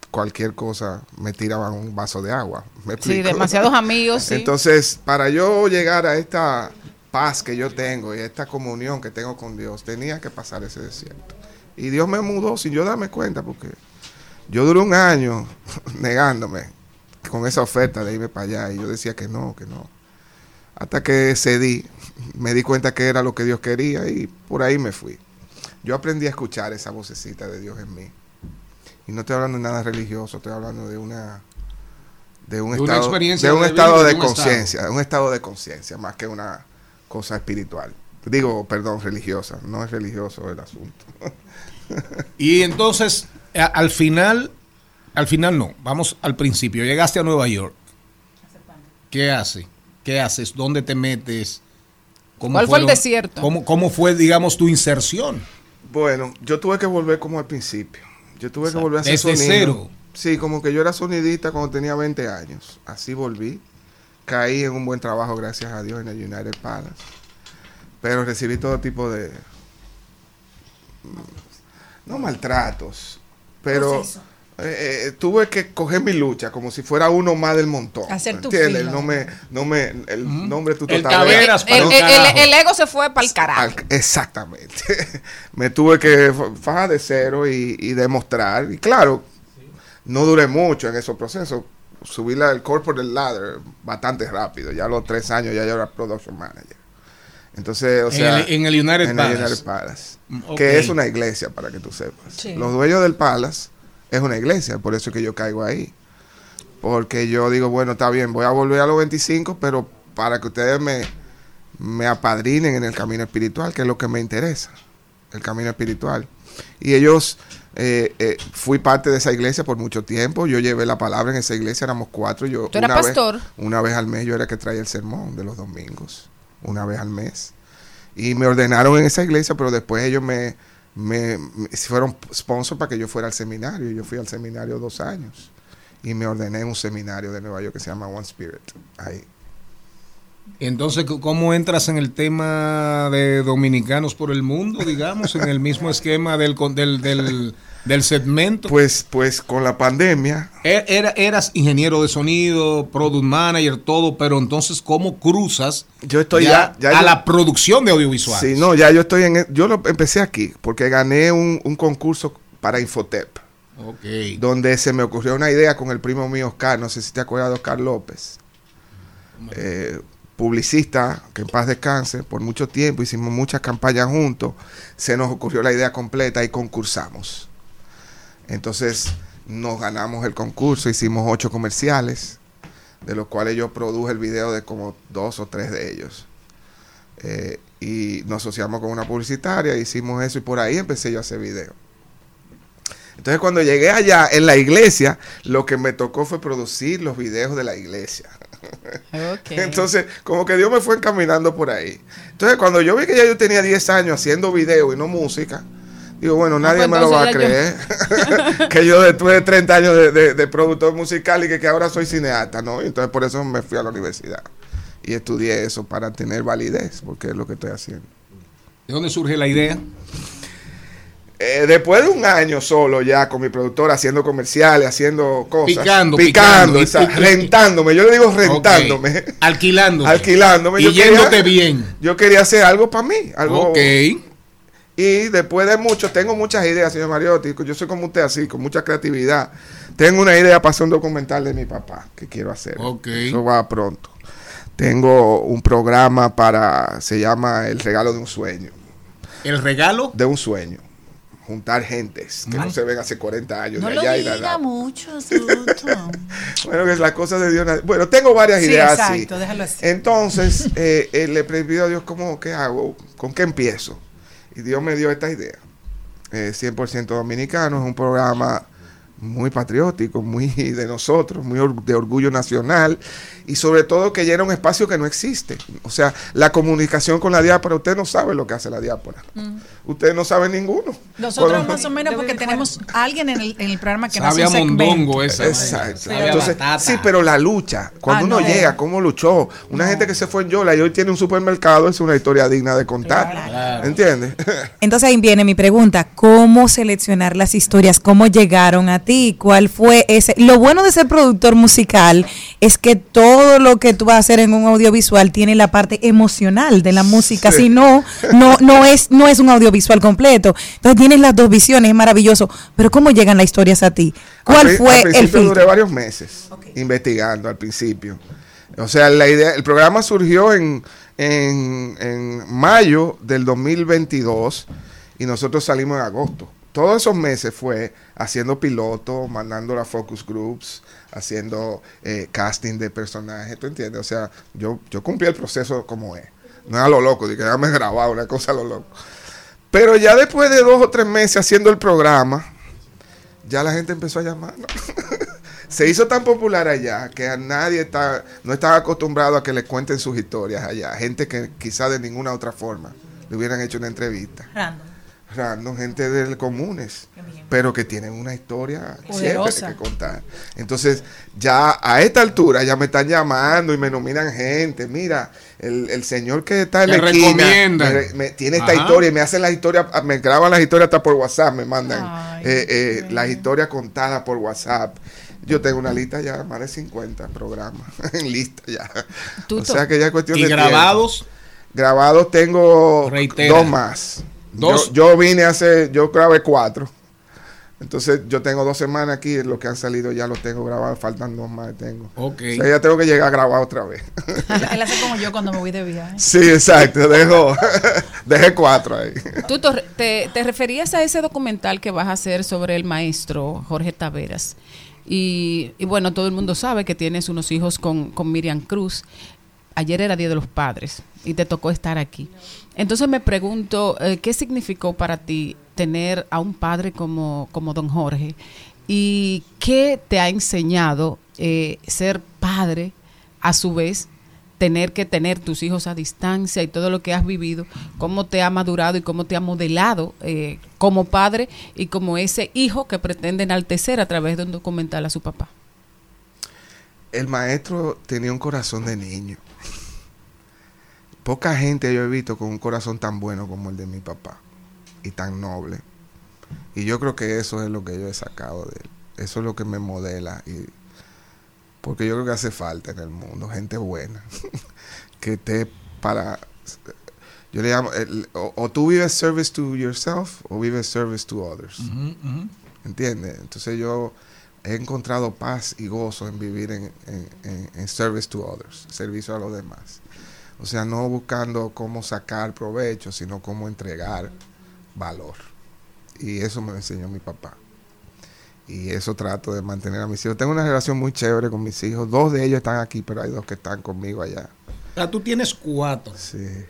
cualquier cosa me tiraban un vaso de agua. ¿Me Sí, demasiados amigos, sí. Entonces, para yo llegar a esta paz que yo tengo y a esta comunión que tengo con Dios, tenía que pasar ese desierto. Y Dios me mudó sin yo darme cuenta, porque yo duré un año negándome con esa oferta de irme para allá y yo decía que no, que no. Hasta que cedí, me di cuenta que era lo que Dios quería y por ahí me fui. Yo aprendí a escuchar esa vocecita de Dios en mí. Y no estoy hablando de nada religioso, estoy hablando de una de un De una estado experiencia de un de estado de conciencia, un estado de conciencia más que una cosa espiritual. Digo, perdón, religiosa, no es religioso el asunto. Y entonces, a- al final, al final no, vamos al principio. Llegaste a Nueva York. ¿Qué haces? ¿Qué haces? ¿Dónde te metes? ¿Cómo ¿Cuál fue el lo- desierto? ¿cómo, ¿Cómo fue, digamos, tu inserción? Bueno, yo tuve que volver como al principio. Yo tuve que volver a hacer desde sonido. cero. Sí, como que yo era sonidista cuando tenía 20 años. Así volví. Caí en un buen trabajo, gracias a Dios, en el United Palace. Pero recibí todo tipo de... No maltratos, pero Proceso. Eh, eh, tuve que coger mi lucha como si fuera uno más del montón. Hacer tu ¿Entiendes? fila. No me, no me, el nombre tú El ego se fue para el carajo. exactamente. me tuve que fa- fajar de cero y, y demostrar. Y claro, no duré mucho en esos procesos. Subí la, el corporate ladder bastante rápido. Ya a los tres años ya yo era production manager. Entonces, o En sea, el- en el United en Palace. el United Palace. Mm. Que es una iglesia, para que tú sepas. Sí. Los dueños del Palace es una iglesia, por eso es que yo caigo ahí. Porque yo digo, bueno, está bien, voy a volver a los 25, pero para que ustedes me, me apadrinen en el camino espiritual, que es lo que me interesa, el camino espiritual. Y ellos, eh, eh, fui parte de esa iglesia por mucho tiempo, yo llevé la palabra en esa iglesia, éramos cuatro. Yo, ¿Tú eras una vez- pastor? una vez al mes yo era que traía el sermón de los domingos, una vez al mes. Y me ordenaron en esa iglesia, pero después ellos me, me, fueron sponsor para que yo fuera al seminario. Yo fui al seminario dos años. Y me ordené en un seminario de Nueva York que se llama One Spirit. Ahí. Entonces, ¿cómo entras en el tema de dominicanos por el mundo, digamos, en el mismo esquema del, del, del, del segmento? Pues, pues con la pandemia, E- Era, eras ingeniero de sonido, product manager, todo, pero entonces, ¿cómo cruzas yo estoy ya, ya a yo- la producción de audiovisual? Sí, no, ya yo estoy en. Yo lo empecé aquí porque gané un, un concurso para Infotep. Ok. donde se me ocurrió una idea con el primo mío Oscar, no sé si te acuerdas de Oscar López, eh, publicista, que en paz descanse, por mucho tiempo hicimos muchas campañas juntos, se nos ocurrió la idea completa y concursamos. Entonces nos ganamos el concurso, hicimos ocho comerciales, de los cuales yo produje el video de como dos o tres de ellos. Eh, y nos asociamos con una publicitaria, hicimos eso y por ahí empecé yo a hacer video. Entonces cuando llegué allá en la iglesia, lo que me tocó fue producir los videos de la iglesia. Entonces, como que Dios me fue encaminando por ahí. Entonces, cuando yo vi que ya yo tenía 10 años haciendo video y no música, digo, bueno, nadie pues me lo va a creer. que yo después de 30 años de, de- de productor musical y que, que ahora soy cineasta, ¿no? Y entonces por eso me fui a la universidad. Y estudié eso para tener validez, porque es lo que estoy haciendo. ¿De dónde surge la idea? Eh, después de un año solo ya con mi productor haciendo comerciales, haciendo cosas. Picando, picando, picando. Y- y- y- rentándome. Yo le digo rentándome. Alquilando. Alquilándome. Y Yo quería- yéndote bien. Yo quería hacer algo para mí. Algo, Ok. Y después de mucho, tengo muchas ideas, señor Mariotti. Yo soy como usted así, con mucha creatividad. Tengo una idea para hacer un documental de mi papá que quiero hacer. Ok. Eso va pronto. Tengo un programa para, se llama El Regalo de un Sueño. ¿El regalo? De un sueño. Juntar gentes que no se ven hace 40 años No de lo allá y de diga allá. mucho. Bueno, que es la cosa de Dios. Bueno, tengo varias Sí, ideas exacto, así. déjalo así. Entonces, eh, eh, le pedí a Dios, ¿cómo, ¿qué hago? ¿Con qué empiezo? Y Dios me dio esta idea. Eh, 100% dominicano, es un programa muy patriótico, muy de nosotros, muy or- de orgullo nacional y sobre todo que llena un espacio que no existe. O sea, la comunicación con la diáspora, usted no sabe lo que hace la diáspora. Usted no sabe ninguno. Nosotros Cuando- más o menos porque tenemos a alguien en el, en el programa que Sabe nos a mondongo esa. Exacto. Entonces, sí, pero la lucha, cuando Ah, uno no. llega, cómo luchó, una gente que se fue en Yola y hoy tiene un supermercado, es una historia digna de contar. ¿Entiendes? Entonces ahí viene mi pregunta, ¿cómo seleccionar las historias? ¿Cómo llegaron a ti? ¿Cuál fue ese? Lo bueno de ser productor musical es que todo lo que tú vas a hacer en un audiovisual tiene la parte emocional de la música, Sí. si no, no, no es, no es un audiovisual completo. Entonces tienes las dos visiones, es maravilloso. Pero ¿cómo llegan las historias a ti? ¿Cuál fue al el principio duré filtro? varios meses investigando al principio. O sea, la idea, el programa surgió en, en, en mayo del 2022 y nosotros salimos en agosto. Todos esos meses fue haciendo piloto, mandando a focus groups, haciendo eh, casting de personajes, ¿tú entiendes? O sea, yo, yo cumplí el proceso como es. No es a lo loco, de que ya me grababa una cosa a lo loco. Pero ya después de dos o tres meses haciendo el programa, ya la gente empezó a llamar. se hizo tan popular allá que a nadie está, no estaba acostumbrado a que le cuenten sus historias allá. Gente que quizá de ninguna otra forma le hubieran hecho una entrevista. Random. Random, gente de comunes, pero que tienen una historia Poderosa. chévere que contar. Entonces, ya a esta altura ya me están llamando y me nominan gente. Mira, el, el señor que está en la esquina me- me- tiene esta Ajá. historia y me hacen las historias, me graban las historias hasta por WhatsApp, me mandan eh, eh, las historias contadas por WhatsApp. Yo tengo una lista ya, más de 50 programas en lista ya. O sea que ya es cuestión ¿Y de tiempo. grabados? Grabados tengo Reitera. dos más. Dos. Yo, yo vine hace, yo grabé cuatro. Entonces yo tengo dos semanas aquí, los que han salido ya los tengo grabados, faltan dos más tengo. Ok. O sea, ya tengo que llegar a grabar otra vez. Él hace como yo cuando me voy de viaje. sí, exacto, dejo, dejé cuatro ahí. Tú te, te- te referías a ese documental que vas a hacer sobre el maestro Jorge Taveras. Y, y bueno, todo el mundo sabe que tienes unos hijos con, con Miriam Cruz. Ayer era Día de los Padres y te tocó estar aquí. Entonces me pregunto, eh, ¿qué significó para ti tener a un padre como, como don Jorge? ¿Y qué te ha enseñado eh, ser padre a su vez tener que tener tus hijos a distancia y todo lo que has vivido, cómo te ha madurado y cómo te ha modelado eh, como padre y como ese hijo que pretende enaltecer a través de un documental a su papá. El maestro tenía un corazón de niño. Poca gente yo he visto con un corazón tan bueno como el de mi papá y tan noble. Y yo creo que eso es lo que yo he sacado de él. Eso es lo que me modela. Y, porque yo creo que hace falta en el mundo gente buena que esté para. Yo le llamo. el- o, o tú vives service to yourself o vives service to others. ¿Entiendes? Entonces yo he encontrado paz y gozo en vivir en, en- en- en service to others, servicio a los demás. O sea, no buscando cómo sacar provecho, sino cómo entregar valor. Y eso me lo enseñó mi papá. Y eso trato de mantener a mis hijos. Tengo una relación muy chévere con mis hijos. Dos de ellos están aquí, pero hay dos que están conmigo allá. O sea, tú tienes cuatro.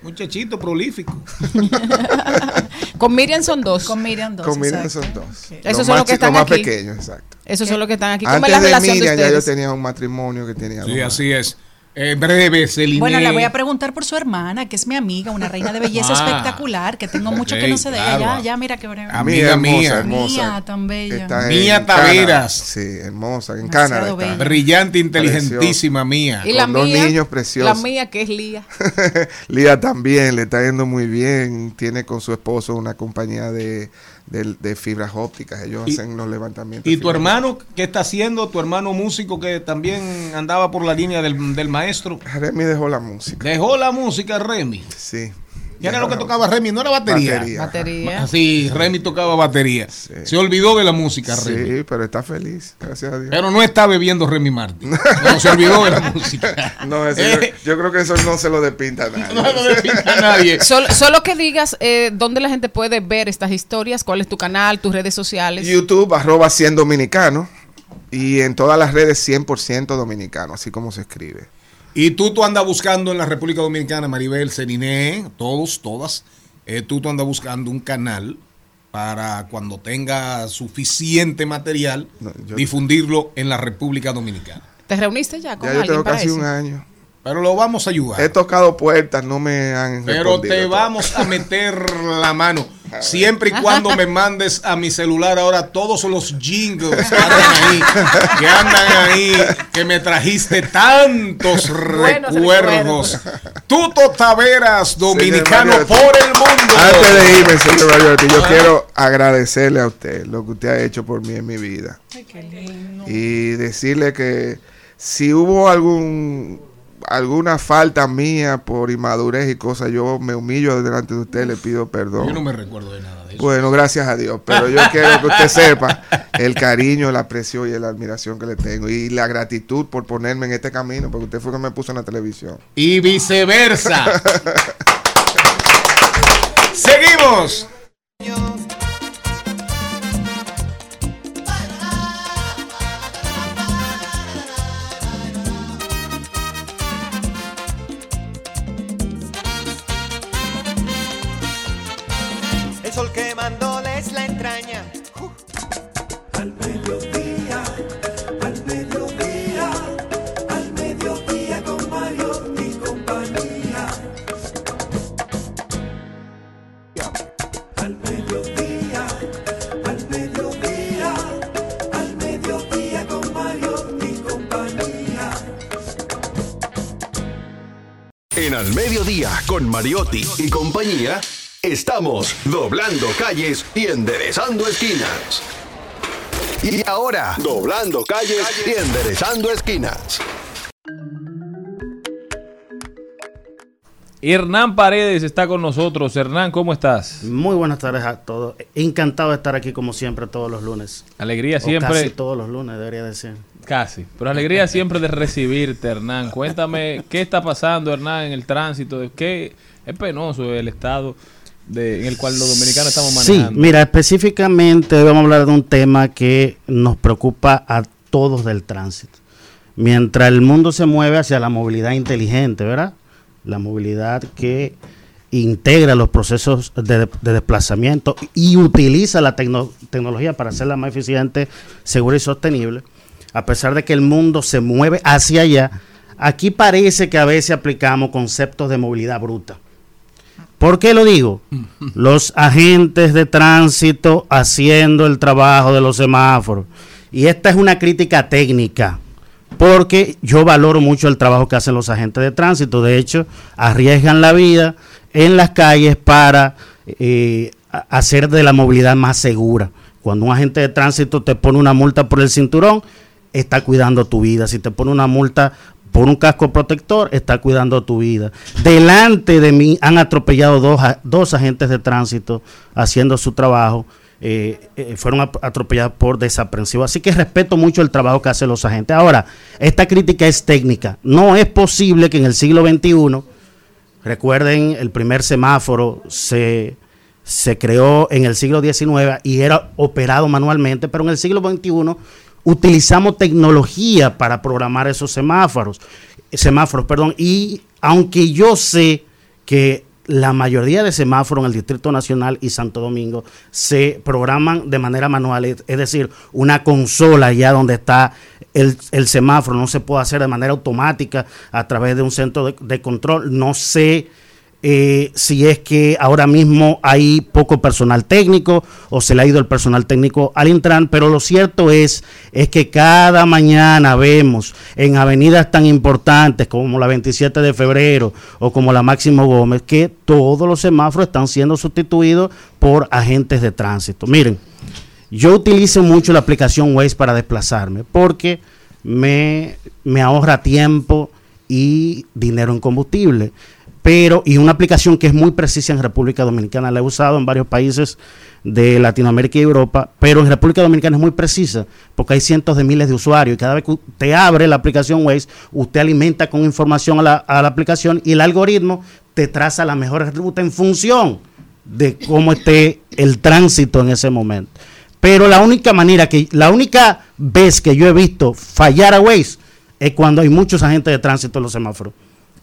Muchachito prolífico. Con Miriam son dos. Con Miriam dos. Con Miriam exacto. son dos. Esos Los son más los que están los más aquí. pequeños, exacto. Esos son los que están aquí. ¿Cómo es Antes la de relación de Miriam ya yo tenía un matrimonio que tenía Sí, así es. En breve, Celine. Bueno, le voy a preguntar por su hermana, que es mi amiga, una reina de belleza Ah. espectacular, que tengo mucho que no sé de ella. claro. Ya, ya, mira qué breve. Amiga hermosa, mía. hermosa. Mía, tan bella. Está Mía. Taveras. Sí, hermosa. En Canadá. Brillante, inteligentísima mía. Y la Con dos mía, niños preciosos. La mía que es Lía. Lía también le está yendo muy bien. Tiene con su esposo una compañía de, de, de fibras ópticas. Ellos Y- hacen los levantamientos. ¿Y tu hermano qué está haciendo? ¿Tu hermano músico que también andaba por la línea del, del maestro? Remy dejó la música. Dejó la música, Remy. Sí. ¿Qué era lo que tocaba Remy? ¿No era batería? Batería. Batería. Sí, Remy tocaba batería. Se olvidó de la música, Remy. Sí, pero está feliz, gracias a Dios. Pero no está bebiendo Remy Martin. No, se olvidó de la música. No, eso Eh. yo, yo creo que eso no se lo despinta a nadie. No lo despinta a nadie. Solo, solo que digas eh, dónde la gente puede ver estas historias, cuál es tu canal, tus redes sociales. YouTube, arroba 100 dominicano. Y en todas las redes 100% dominicano, así como se escribe. Y tú, tú andas buscando en la República Dominicana, Maribel, Seriné, todos, todas. eh, tú, tú andas buscando un canal para cuando tenga suficiente material, yo- difundirlo en la República Dominicana. ¿Te reuniste ya con Ya yo alguien tengo para casi eso? un año. Pero lo vamos a ayudar. He tocado puertas, no me han Pero respondido te vamos a meter la mano. Siempre y cuando me mandes a mi celular ahora todos los jingles que andan ahí, que andan ahí, que me trajiste tantos recuerdos. Tuto Taveras, dominicano por el mundo. Antes de irme, señor Mariotti, yo quiero agradecerle a usted lo que usted ha hecho por mí en mi vida. Y decirle que si hubo algún alguna falta mía por inmadurez y cosas, yo me humillo delante de usted, le pido perdón. Yo no me recuerdo de nada de eso. Bueno, gracias a Dios, pero yo quiero que usted sepa el cariño, la aprecio y la admiración que le tengo y la gratitud por ponerme en este camino, porque usted fue que me puso en la televisión. Y viceversa. Seguimos. Con Mariotti y compañía, estamos doblando calles y enderezando esquinas. Y ahora, doblando calles y enderezando esquinas. Hernán Paredes está con nosotros. Hernán, ¿cómo estás? Muy buenas tardes a todos. Encantado de estar aquí como siempre todos los lunes. Alegría O siempre. casi todos los lunes, debería decir. Casi. Pero alegría siempre de recibirte, Hernán. Cuéntame qué está pasando, Hernán, en el tránsito. ¿Qué es penoso el estado de, en el cual los dominicanos estamos Sí, manejando? mira, específicamente hoy vamos a hablar de un tema que nos preocupa a todos del tránsito. Mientras el mundo se mueve hacia la movilidad inteligente, ¿verdad? La movilidad que integra los procesos de, de desplazamiento y utiliza la tecno- tecnología para hacerla más eficiente, segura y sostenible. A pesar de que el mundo se mueve hacia allá, aquí parece que a veces aplicamos conceptos de movilidad bruta. ¿Por qué lo digo? Los agentes de tránsito haciendo el trabajo de los semáforos. Y esta es una crítica técnica, porque yo valoro mucho el trabajo que hacen los agentes de tránsito. De hecho, arriesgan la vida en las calles para eh, hacer de la movilidad más segura. Cuando un agente de tránsito te pone una multa por el cinturón, está cuidando tu vida. Si te pone una multa por un casco protector, está cuidando tu vida. Delante de mí han atropellado dos, dos agentes de tránsito haciendo su trabajo. eh, eh, fueron atropellados por desaprensivo. Así que respeto mucho el trabajo que hacen los agentes. Ahora, esta crítica es técnica. No es posible que en el siglo XXI, recuerden, el primer semáforo se, se creó en el siglo XIX y era operado manualmente, pero en el siglo XXI utilizamos tecnología para programar esos semáforos, semáforos, perdón, y aunque yo sé que la mayoría de semáforos en el Distrito Nacional y Santo Domingo se programan de manera manual, es decir, una consola ya donde está el, el semáforo, no se puede hacer de manera automática a través de un centro de control. No sé eh, si es que ahora mismo hay poco personal técnico o se le ha ido el personal técnico al Intran, pero lo cierto es, es que cada mañana vemos en avenidas tan importantes como la 27 de febrero o como la Máximo Gómez que todos los semáforos están siendo sustituidos por agentes de tránsito. Miren, yo utilizo mucho la aplicación Waze para desplazarme porque me, me ahorra tiempo y dinero en combustible. Pero, y una aplicación que es muy precisa en República Dominicana, la he usado en varios países de Latinoamérica y Europa, pero en República Dominicana es muy precisa porque hay cientos de miles de usuarios y cada vez que usted abre la aplicación Waze, usted alimenta con información a la, a la aplicación y el algoritmo te traza la mejor ruta en función de cómo esté el tránsito en ese momento. Pero la única manera que, la única vez que yo he visto fallar a Waze es cuando hay muchos agentes de tránsito en los semáforos.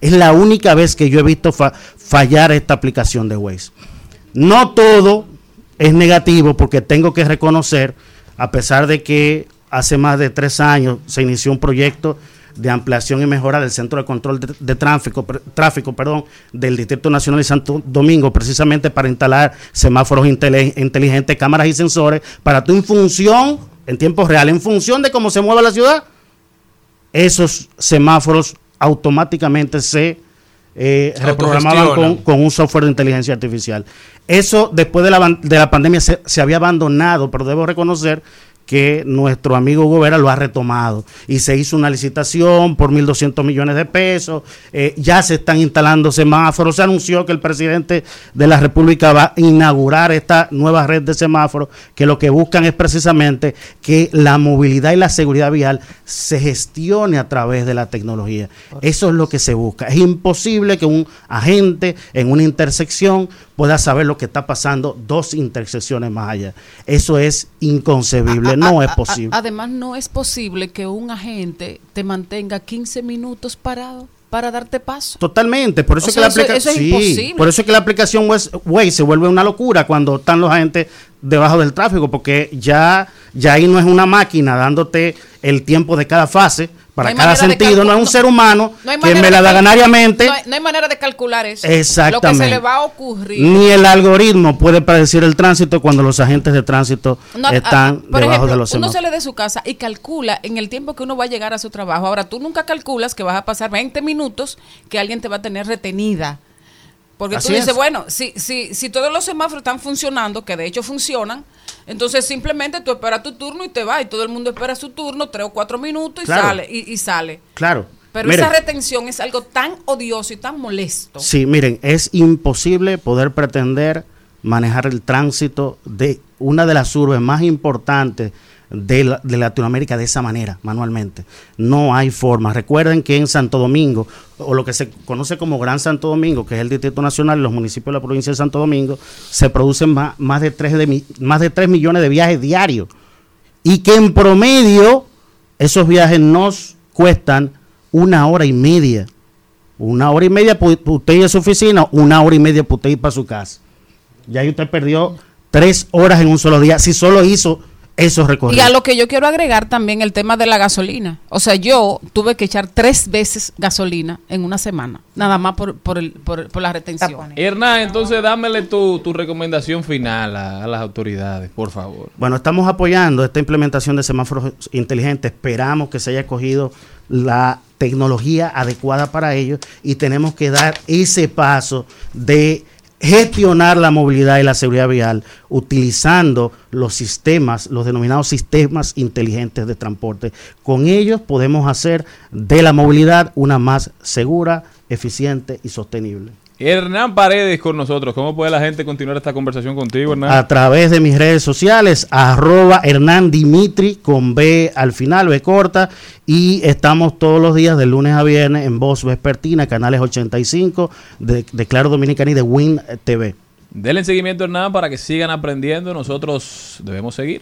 Es la única vez que yo he visto fa- fallar esta aplicación de Waze. No todo es negativo porque tengo que reconocer, a pesar de que hace más de tres años se inició un proyecto de ampliación y mejora del centro de control de, tráfico, tráfico perdón, del Distrito Nacional de Santo Domingo, precisamente para instalar semáforos inteligentes, cámaras y sensores, para tú en función, en tiempo real, en función de cómo se mueve la ciudad, esos semáforos automáticamente se eh, reprogramaban con, con un software de inteligencia artificial. Eso después de la, de la pandemia se, se había abandonado, pero debo reconocer que nuestro amigo Gobera lo ha retomado y se hizo una licitación por 1.200 millones de pesos, eh, ya se están instalando semáforos, se anunció que el presidente de la República va a inaugurar esta nueva red de semáforos que lo que buscan es precisamente que la movilidad y la seguridad vial se gestione a través de la tecnología. Eso es lo que se busca. Es imposible que un agente en una intersección pueda saber lo que está pasando dos intersecciones más allá. Eso es inconcebible, no es posible. además, no es posible que un agente te mantenga 15 minutos parado para darte paso. Totalmente, por eso, O sea, que la eso- es sí, por eso es que la aplicación Waze se vuelve una locura cuando están los agentes debajo del tráfico, porque ya, ya ahí no es una máquina dándote el tiempo de cada fase para hay cada sentido, no es un ser humano no manera me la da ganariamente. No hay, no manera de calcular eso. Lo que se Exactamente. le va a ocurrir. Ni el algoritmo puede predecir el tránsito cuando los agentes de tránsito No, están ah, por debajo ejemplo, de los uno semáforos. sale de su casa y calcula en el tiempo que uno va a llegar a su trabajo. Ahora, tú nunca calculas que vas a pasar 20 minutos que alguien te va a tener retenida. Porque Así tú dices, es. bueno, si, si, si todos los semáforos están funcionando, que de hecho funcionan, entonces simplemente tú esperas tu turno y te vas y todo el mundo espera su turno, tres o cuatro minutos y Claro. sale. Y, y sale. Claro. Pero esa retención es algo tan odioso y tan molesto. Sí, miren, es imposible poder pretender manejar el tránsito de una de las urbes más importantes de, la- de Latinoamérica de esa manera, manualmente. No hay forma. Recuerden que en Santo Domingo, o lo que se conoce como Gran Santo Domingo, que es el Distrito Nacional y los municipios de la provincia de Santo Domingo, se producen más, más, de, 3 de, más de 3 millones de viajes diarios. Y que en promedio esos viajes nos cuestan una hora y media. Una hora y media para usted ir a su oficina, una hora y media para usted ir para su casa. Ya ahí usted perdió tres horas en un solo día, si solo hizo esos Y recorridos. a lo que yo quiero agregar también el tema de la gasolina. O sea, yo tuve que echar tres veces gasolina en una semana, nada más por, por, el, por, por la retención. Hernán, entonces dámele tu, tu recomendación final a, a las autoridades, por favor. Bueno, estamos apoyando esta implementación de semáforos inteligentes. Esperamos que se haya cogido la tecnología adecuada para ello y tenemos que dar ese paso de gestionar la movilidad y la seguridad vial utilizando los sistemas, los denominados sistemas inteligentes de transporte. Con ellos podemos hacer de la movilidad una más segura, eficiente y sostenible. Hernán Paredes con nosotros. ¿Cómo puede la gente continuar esta conversación contigo, Hernán? a través de mis redes sociales, arroba Hernán Dimitri con B al final, B corta, y estamos todos los días de lunes a viernes en Voz Vespertina, canales 85 de, de Claro Dominicana y de Win TV. Denle seguimiento, Hernán, para que sigan aprendiendo. Nosotros debemos seguir.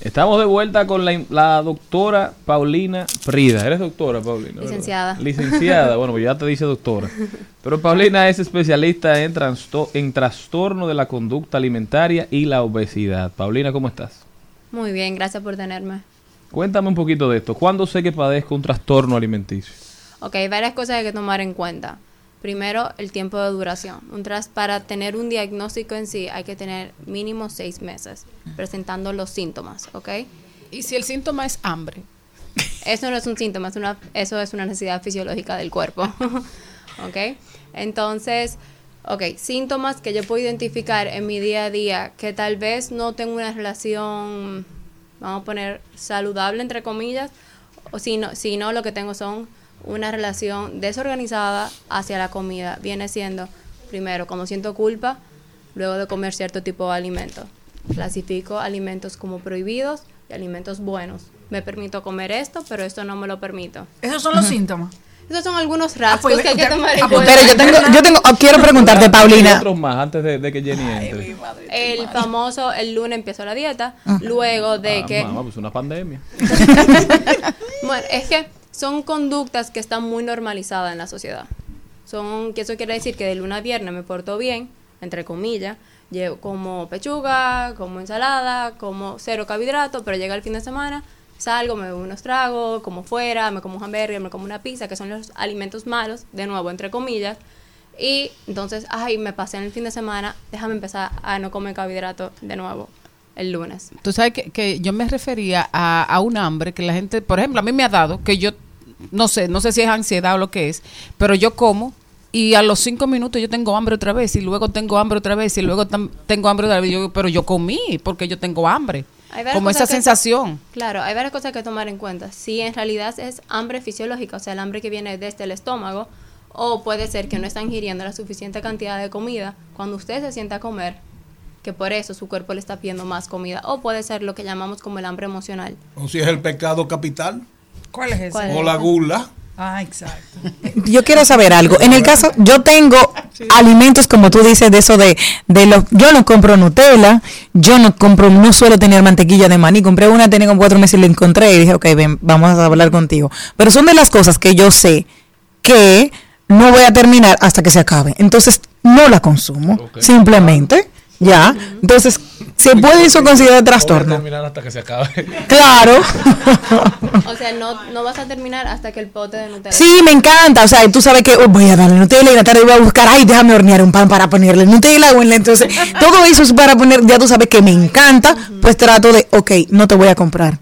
Estamos de vuelta con la, la doctora Paulina Prida. ¿Eres doctora, Paulina? verdad? Licenciada. Licenciada. Bueno, pues ya te dice doctora. Pero Paulina es especialista en, en trastorno de la conducta alimentaria y la obesidad. Paulina, ¿cómo estás? Muy bien, gracias por tenerme. Cuéntame un poquito de esto. ¿Cuándo sé que padezco un trastorno alimenticio? Ok, varias cosas hay que tomar en cuenta. Primero, el tiempo de duración. Un tras para tener un diagnóstico en sí hay que tener mínimo seis meses presentando los síntomas, ¿ok? Y si el síntoma es hambre. Eso no es un síntoma, es una, eso es una necesidad fisiológica del cuerpo, ¿ok? Entonces, ok, síntomas que yo puedo identificar en mi día a día que tal vez no tengo una relación, vamos a poner, saludable, entre comillas, o si no, si no lo que tengo son una relación desorganizada hacia la comida. Viene siendo, primero, cuando siento culpa, luego de comer cierto tipo de alimento. Clasifico alimentos como prohibidos y alimentos buenos. Me permito comer esto, pero esto no me lo permito. Esos son los síntomas. Esos son algunos rasgos pues, que hay que usted- tomar en ah, pues, cuenta. Pero yo tengo, yo tengo, oh, quiero preguntarte, Paulina. otros más antes de, de que Jenny entre. El famoso, el lunes empiezo la dieta, luego de Ah, que... mamá, pues una pandemia. Bueno, es que son conductas que están muy normalizadas en la sociedad. Son, que eso quiere decir que de lunes a viernes me porto bien, entre comillas, llevo como pechuga, como ensalada, como cero carbohidratos, pero llega el fin de semana, salgo, me bebo unos tragos, como fuera, me como un hamburger, me como una pizza, que son los alimentos malos, de nuevo, entre comillas. Y entonces, ay, me pasé en el fin de semana, déjame empezar a no comer carbohidratos de nuevo el lunes. Tú sabes que, que yo me refería a, a un hambre que la gente, por ejemplo, a mí me ha dado, que yo no sé, no sé si es ansiedad o lo que es, pero yo como y a los cinco minutos yo tengo hambre otra vez y luego tengo hambre otra vez y luego tengo hambre otra vez, Yo, pero yo comí porque yo tengo hambre. Como esa que- sensación. Claro, hay varias cosas que tomar en cuenta. Si en realidad es hambre fisiológica, o sea, el hambre que viene desde el estómago, o puede ser que no está ingiriendo la suficiente cantidad de comida cuando usted se sienta a comer, que por eso su cuerpo le está pidiendo más comida, o puede ser lo que llamamos como el hambre emocional. O si es el pecado capital. ¿Cuál es ese? ¿Cuál es O la gula. Ah, exacto. Yo quiero saber algo. En el caso, yo tengo alimentos como tú dices de eso de, de los, yo no compro Nutella, yo no compro, no suelo tener mantequilla de maní. Compré una, tenía como cuatro meses y la encontré y dije, ok, ven, vamos a hablar contigo. Pero son de las cosas que yo sé que no voy a terminar hasta que se acabe. Entonces, no la consumo. Simplemente, ya. Entonces, ¿se puede eso considerar trastorno? terminar hasta que se acabe. Claro. O sea, no, no vas a terminar hasta que el pote de Nutella. Sí, me encanta. O sea, tú sabes que oh, voy a darle Nutella y en la tarde voy a buscar, ay, déjame hornear un pan para ponerle Nutella. o en la- Entonces, todo eso es para poner, ya tú sabes que me encanta, pues trato de, ok, no te voy a comprar.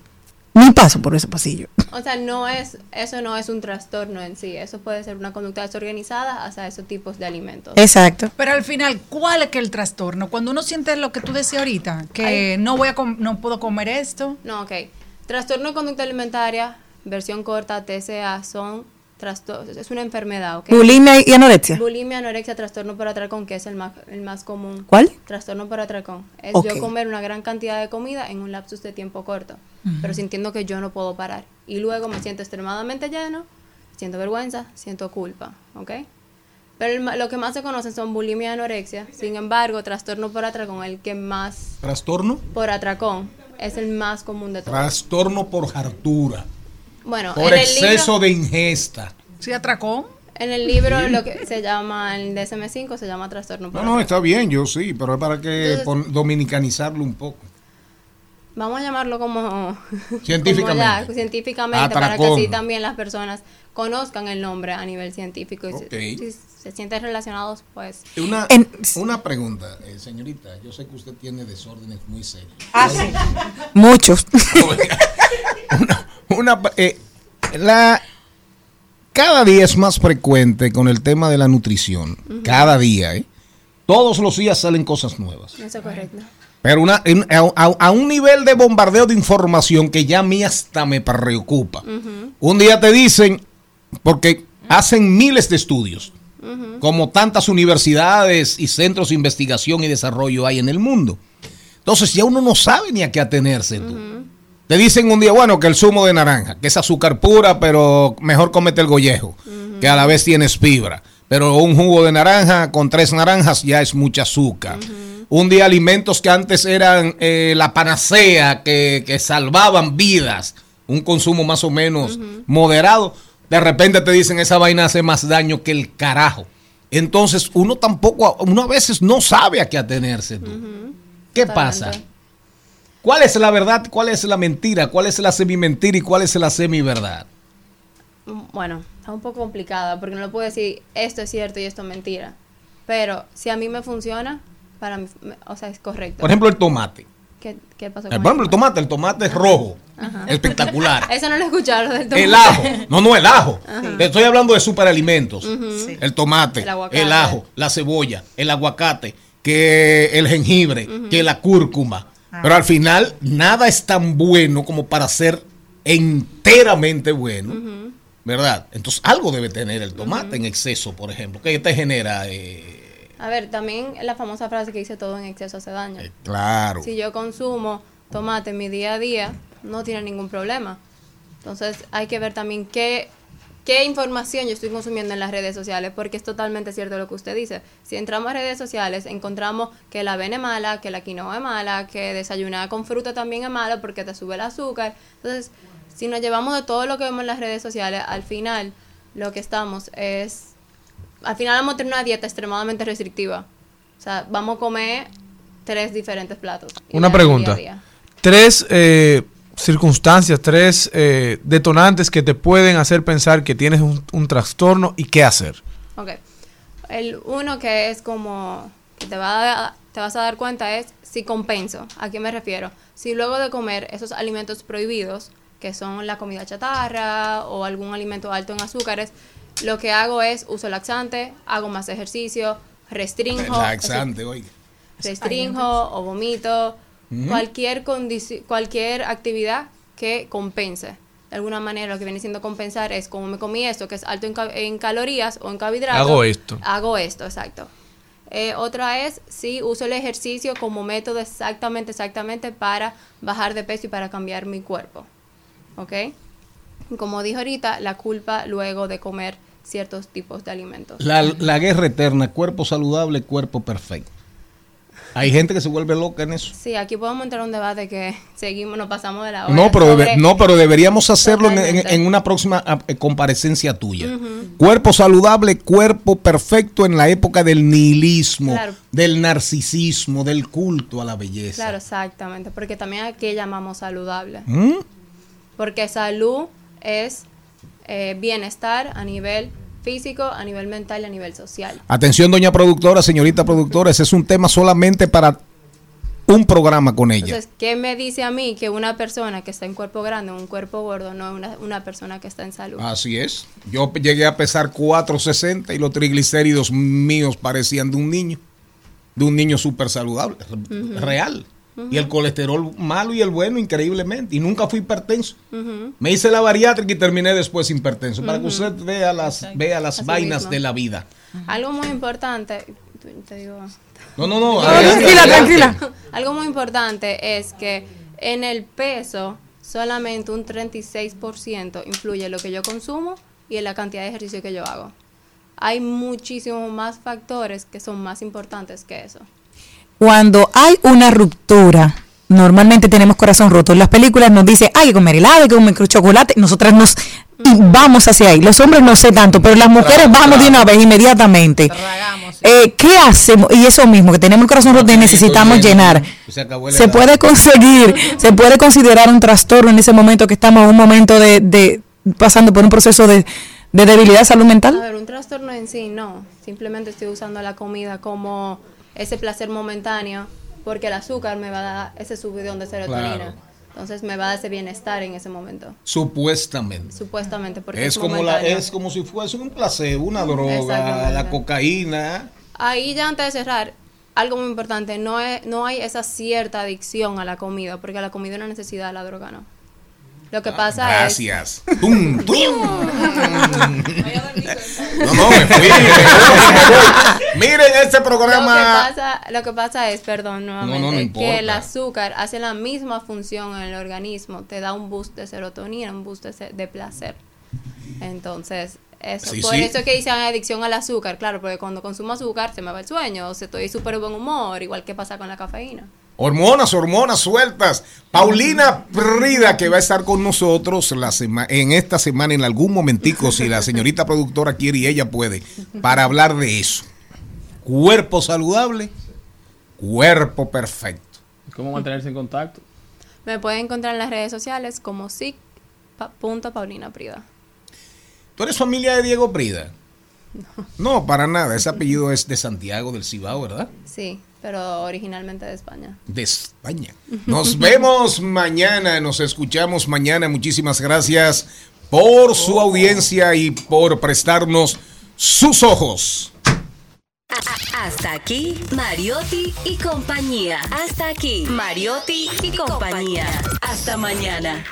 Ni paso por ese pasillo. O sea, no es, eso no es un trastorno en sí. Eso puede ser una conducta desorganizada hacia esos tipos de alimentos. Exacto. Pero al final, ¿cuál es que el trastorno? Cuando uno siente lo que tú decías ahorita, que no voy a com- no puedo comer esto. No, ok. Trastorno de conducta alimentaria, versión corta, TCA, son es una enfermedad, ¿ok? Bulimia y anorexia. Bulimia, anorexia, trastorno por atracón, que es el más, el más común. ¿Cuál? Trastorno por atracón. Es yo comer una gran cantidad de comida en un lapsus de tiempo corto, pero sintiendo que yo no puedo parar. Y luego me siento extremadamente lleno, siento vergüenza, siento culpa, ¿ok? Pero el lo que más se conocen son bulimia y anorexia. Sin embargo, trastorno por atracón, el que más Trastorno. por atracón, es el más común de todos. Trastorno por hartura. Bueno, Por en el exceso libro, de ingesta. ¿Sí atracó? en el libro lo que se llama, el DSM-5 se llama trastorno No, no, está bien, yo sí, pero es para que Entonces- dominicanizarlo un poco. Vamos a llamarlo como Científicamente. como ya, científicamente para que así también las personas conozcan el nombre a nivel científico y Ok. si, si se sienten relacionados, pues Una, una pregunta, eh, señorita. Yo sé que usted tiene desórdenes muy serios. Ah, Muchos. Una, eh, la, cada día es más frecuente con el tema de la nutrición. Cada día, ¿eh? Todos los días salen cosas nuevas. eso es correcto. Pero una, en- a, a- a un nivel de bombardeo de información que ya a mí hasta me preocupa. Un día te dicen, porque hacen miles de estudios, como tantas universidades y centros de investigación y desarrollo hay en el mundo. Entonces ya uno no sabe ni a qué atenerse. tú. Te dicen un día, bueno, que el zumo de naranja, que es azúcar pura, pero mejor comete el gollejo, que a la vez tienes fibra. Pero un jugo de naranja con tres naranjas ya es mucha azúcar. Un día alimentos que antes eran eh, la panacea, que, que salvaban vidas, un consumo más o menos moderado, de repente te dicen esa vaina hace más daño que el carajo. Entonces uno tampoco, uno a veces no sabe a qué atenerse. tú. ¿Qué pasa? ¿Cuál es la verdad? ¿Cuál es la mentira? ¿Cuál es la semi-mentira y cuál es la semi-verdad? Bueno, está un poco complicada porque no le puedo decir esto es cierto y esto es mentira. Pero si a mí me funciona, para mí, me- o sea, es correcto. Por ejemplo, el tomate. ¿Qué, qué pasó Eh, con Por ejemplo, el tomate, el tomate es rojo. Ajá. Espectacular. Eso no lo he escuchado lo del tomate. El ajo. No, no, el ajo. Ajá. Te estoy hablando de superalimentos. Sí. El tomate, El ajo, la cebolla, el aguacate, que el jengibre, que la cúrcuma. Ah. Pero al final, nada es tan bueno como para ser enteramente bueno. ¿Verdad? Entonces, algo debe tener el tomate en exceso, por ejemplo. ¿Qué te genera? eh, A ver, también la famosa frase que dice todo en exceso hace daño. claro. Si yo consumo tomate en mi día a día, no tiene ningún problema. Entonces hay que ver también qué, qué información yo estoy consumiendo en las redes sociales, porque es totalmente cierto lo que usted dice. Si entramos a redes sociales, encontramos que la avena es mala, que la quinoa es mala, que desayunar con fruta también es mala porque te sube el azúcar. Entonces, si nos llevamos de todo lo que vemos en las redes sociales, al final lo que estamos es al final vamos a tener una dieta extremadamente restrictiva. O sea, vamos a comer tres diferentes platos. Una pregunta. día a día. Tres eh, circunstancias, tres eh, detonantes que te pueden hacer pensar que tienes un, un trastorno y qué hacer. Ok. El uno que es como que te, va a- te vas a dar cuenta es si compenso. ¿A qué me refiero? Si luego de comer esos alimentos prohibidos, que son la comida chatarra o algún alimento alto en azúcares, lo que hago es uso laxante, hago más ejercicio, restringo. Laxante, oiga. restringo o vomito, Ujú. cualquier, condici- cualquier actividad que compense. De alguna manera lo que viene siendo compensar es como me comí esto, que es alto en, ca- en calorías o en carbohidratos. Hago esto. Hago esto, exacto. Eh, otra es si uso el ejercicio como método exactamente, exactamente para bajar de peso y para cambiar mi cuerpo. ¿Ok? como dije ahorita, la culpa luego de comer ciertos tipos de alimentos. La, la guerra eterna, cuerpo saludable, cuerpo perfecto. Hay gente que se vuelve loca en eso. Sí, aquí podemos entrar a un debate que seguimos, nos pasamos de la hora. No, pero, sobre- no, pero deberíamos hacerlo en, en- Totalmente. en una próxima ah, eh, comparecencia tuya. Cuerpo saludable, cuerpo perfecto en la época del nihilismo, Claro. del narcisismo, del culto a la belleza. Claro, exactamente, porque también aquí llamamos saludable. ¿Mm? Porque salud es eh, bienestar a nivel físico, a nivel mental y a nivel social. Atención, doña productora, señorita productora, ese es un tema solamente para un programa con ella. Entonces, ¿qué me dice a mí que una persona que está en cuerpo grande, un cuerpo gordo, no es una, una persona que está en salud? Así es. Yo llegué a pesar 460 y los triglicéridos míos parecían de un niño, de un niño súper saludable, real. Y el colesterol malo y el bueno, increíblemente. Y nunca fui hipertenso. Me hice la bariátrica y terminé después hipertenso. Para que usted vea las, vea las Así vainas mismo. de la vida. Algo muy importante, te digo... No, no, no. Tranquila, tranquila. Algo muy importante es que en el peso solamente un 36% influye en lo que yo consumo y en la cantidad de ejercicio que yo hago. Hay muchísimos más factores que son más importantes que eso. Cuando hay una ruptura, normalmente tenemos corazón roto. En las películas nos dice, hay que comer helado, hay que comer chocolate. Nosotras nos y vamos hacia ahí. Los hombres no sé tanto, pero las mujeres vamos de una vez inmediatamente. Eh, ¿Qué hacemos? Y eso mismo, que tenemos el corazón roto y necesitamos llenar. Se puede conseguir, se puede considerar un trastorno en ese momento que estamos en un momento de, de pasando por un proceso de, de debilidad de salud A mental. ver, un trastorno en sí no. Simplemente estoy usando la comida como ese placer momentáneo porque el azúcar me va a dar ese subidón de serotonina. Claro. Entonces me va a dar ese bienestar en ese momento. Supuestamente. Supuestamente, porque es, Es como, la, es como si fuese un placebo, una droga, la cocaína. Ahí ya antes de cerrar, algo muy importante, no, es, no hay esa cierta adicción a la comida, porque la comida es una necesidad, la droga no. Lo que pasa Ah, es... Gracias. Tum, tum. No, no, me fui. Miren este Lo que, programa. pasa, lo que pasa es, perdón, nuevamente, no, no que el azúcar hace la misma función en el organismo, te da un boost de serotonina, un boost de, placer. Entonces, eso. Sí, Por sí. eso que dicen adicción al azúcar, claro, porque cuando consumo azúcar se me va el sueño, o sea, estoy súper buen humor, igual que pasa con la cafeína. Hormonas, hormonas sueltas. Paulina Prida, que va a estar con nosotros la sema- en esta semana, en algún momentico, si la señorita productora quiere y ella puede, para hablar de eso. Cuerpo saludable, cuerpo perfecto. ¿Cómo mantenerse en contacto? Me pueden encontrar en las redes sociales como sic punto Paulina Prida. ¿Tú eres familia de Diego Prida? No, para nada. Ese apellido es de Santiago del Cibao, ¿verdad? Sí, pero originalmente de España. De España. Nos vemos mañana, nos escuchamos mañana. Muchísimas gracias por su audiencia y por prestarnos sus ojos. Hasta aquí, Mariotti y compañía. Hasta aquí, Mariotti y compañía. Hasta mañana.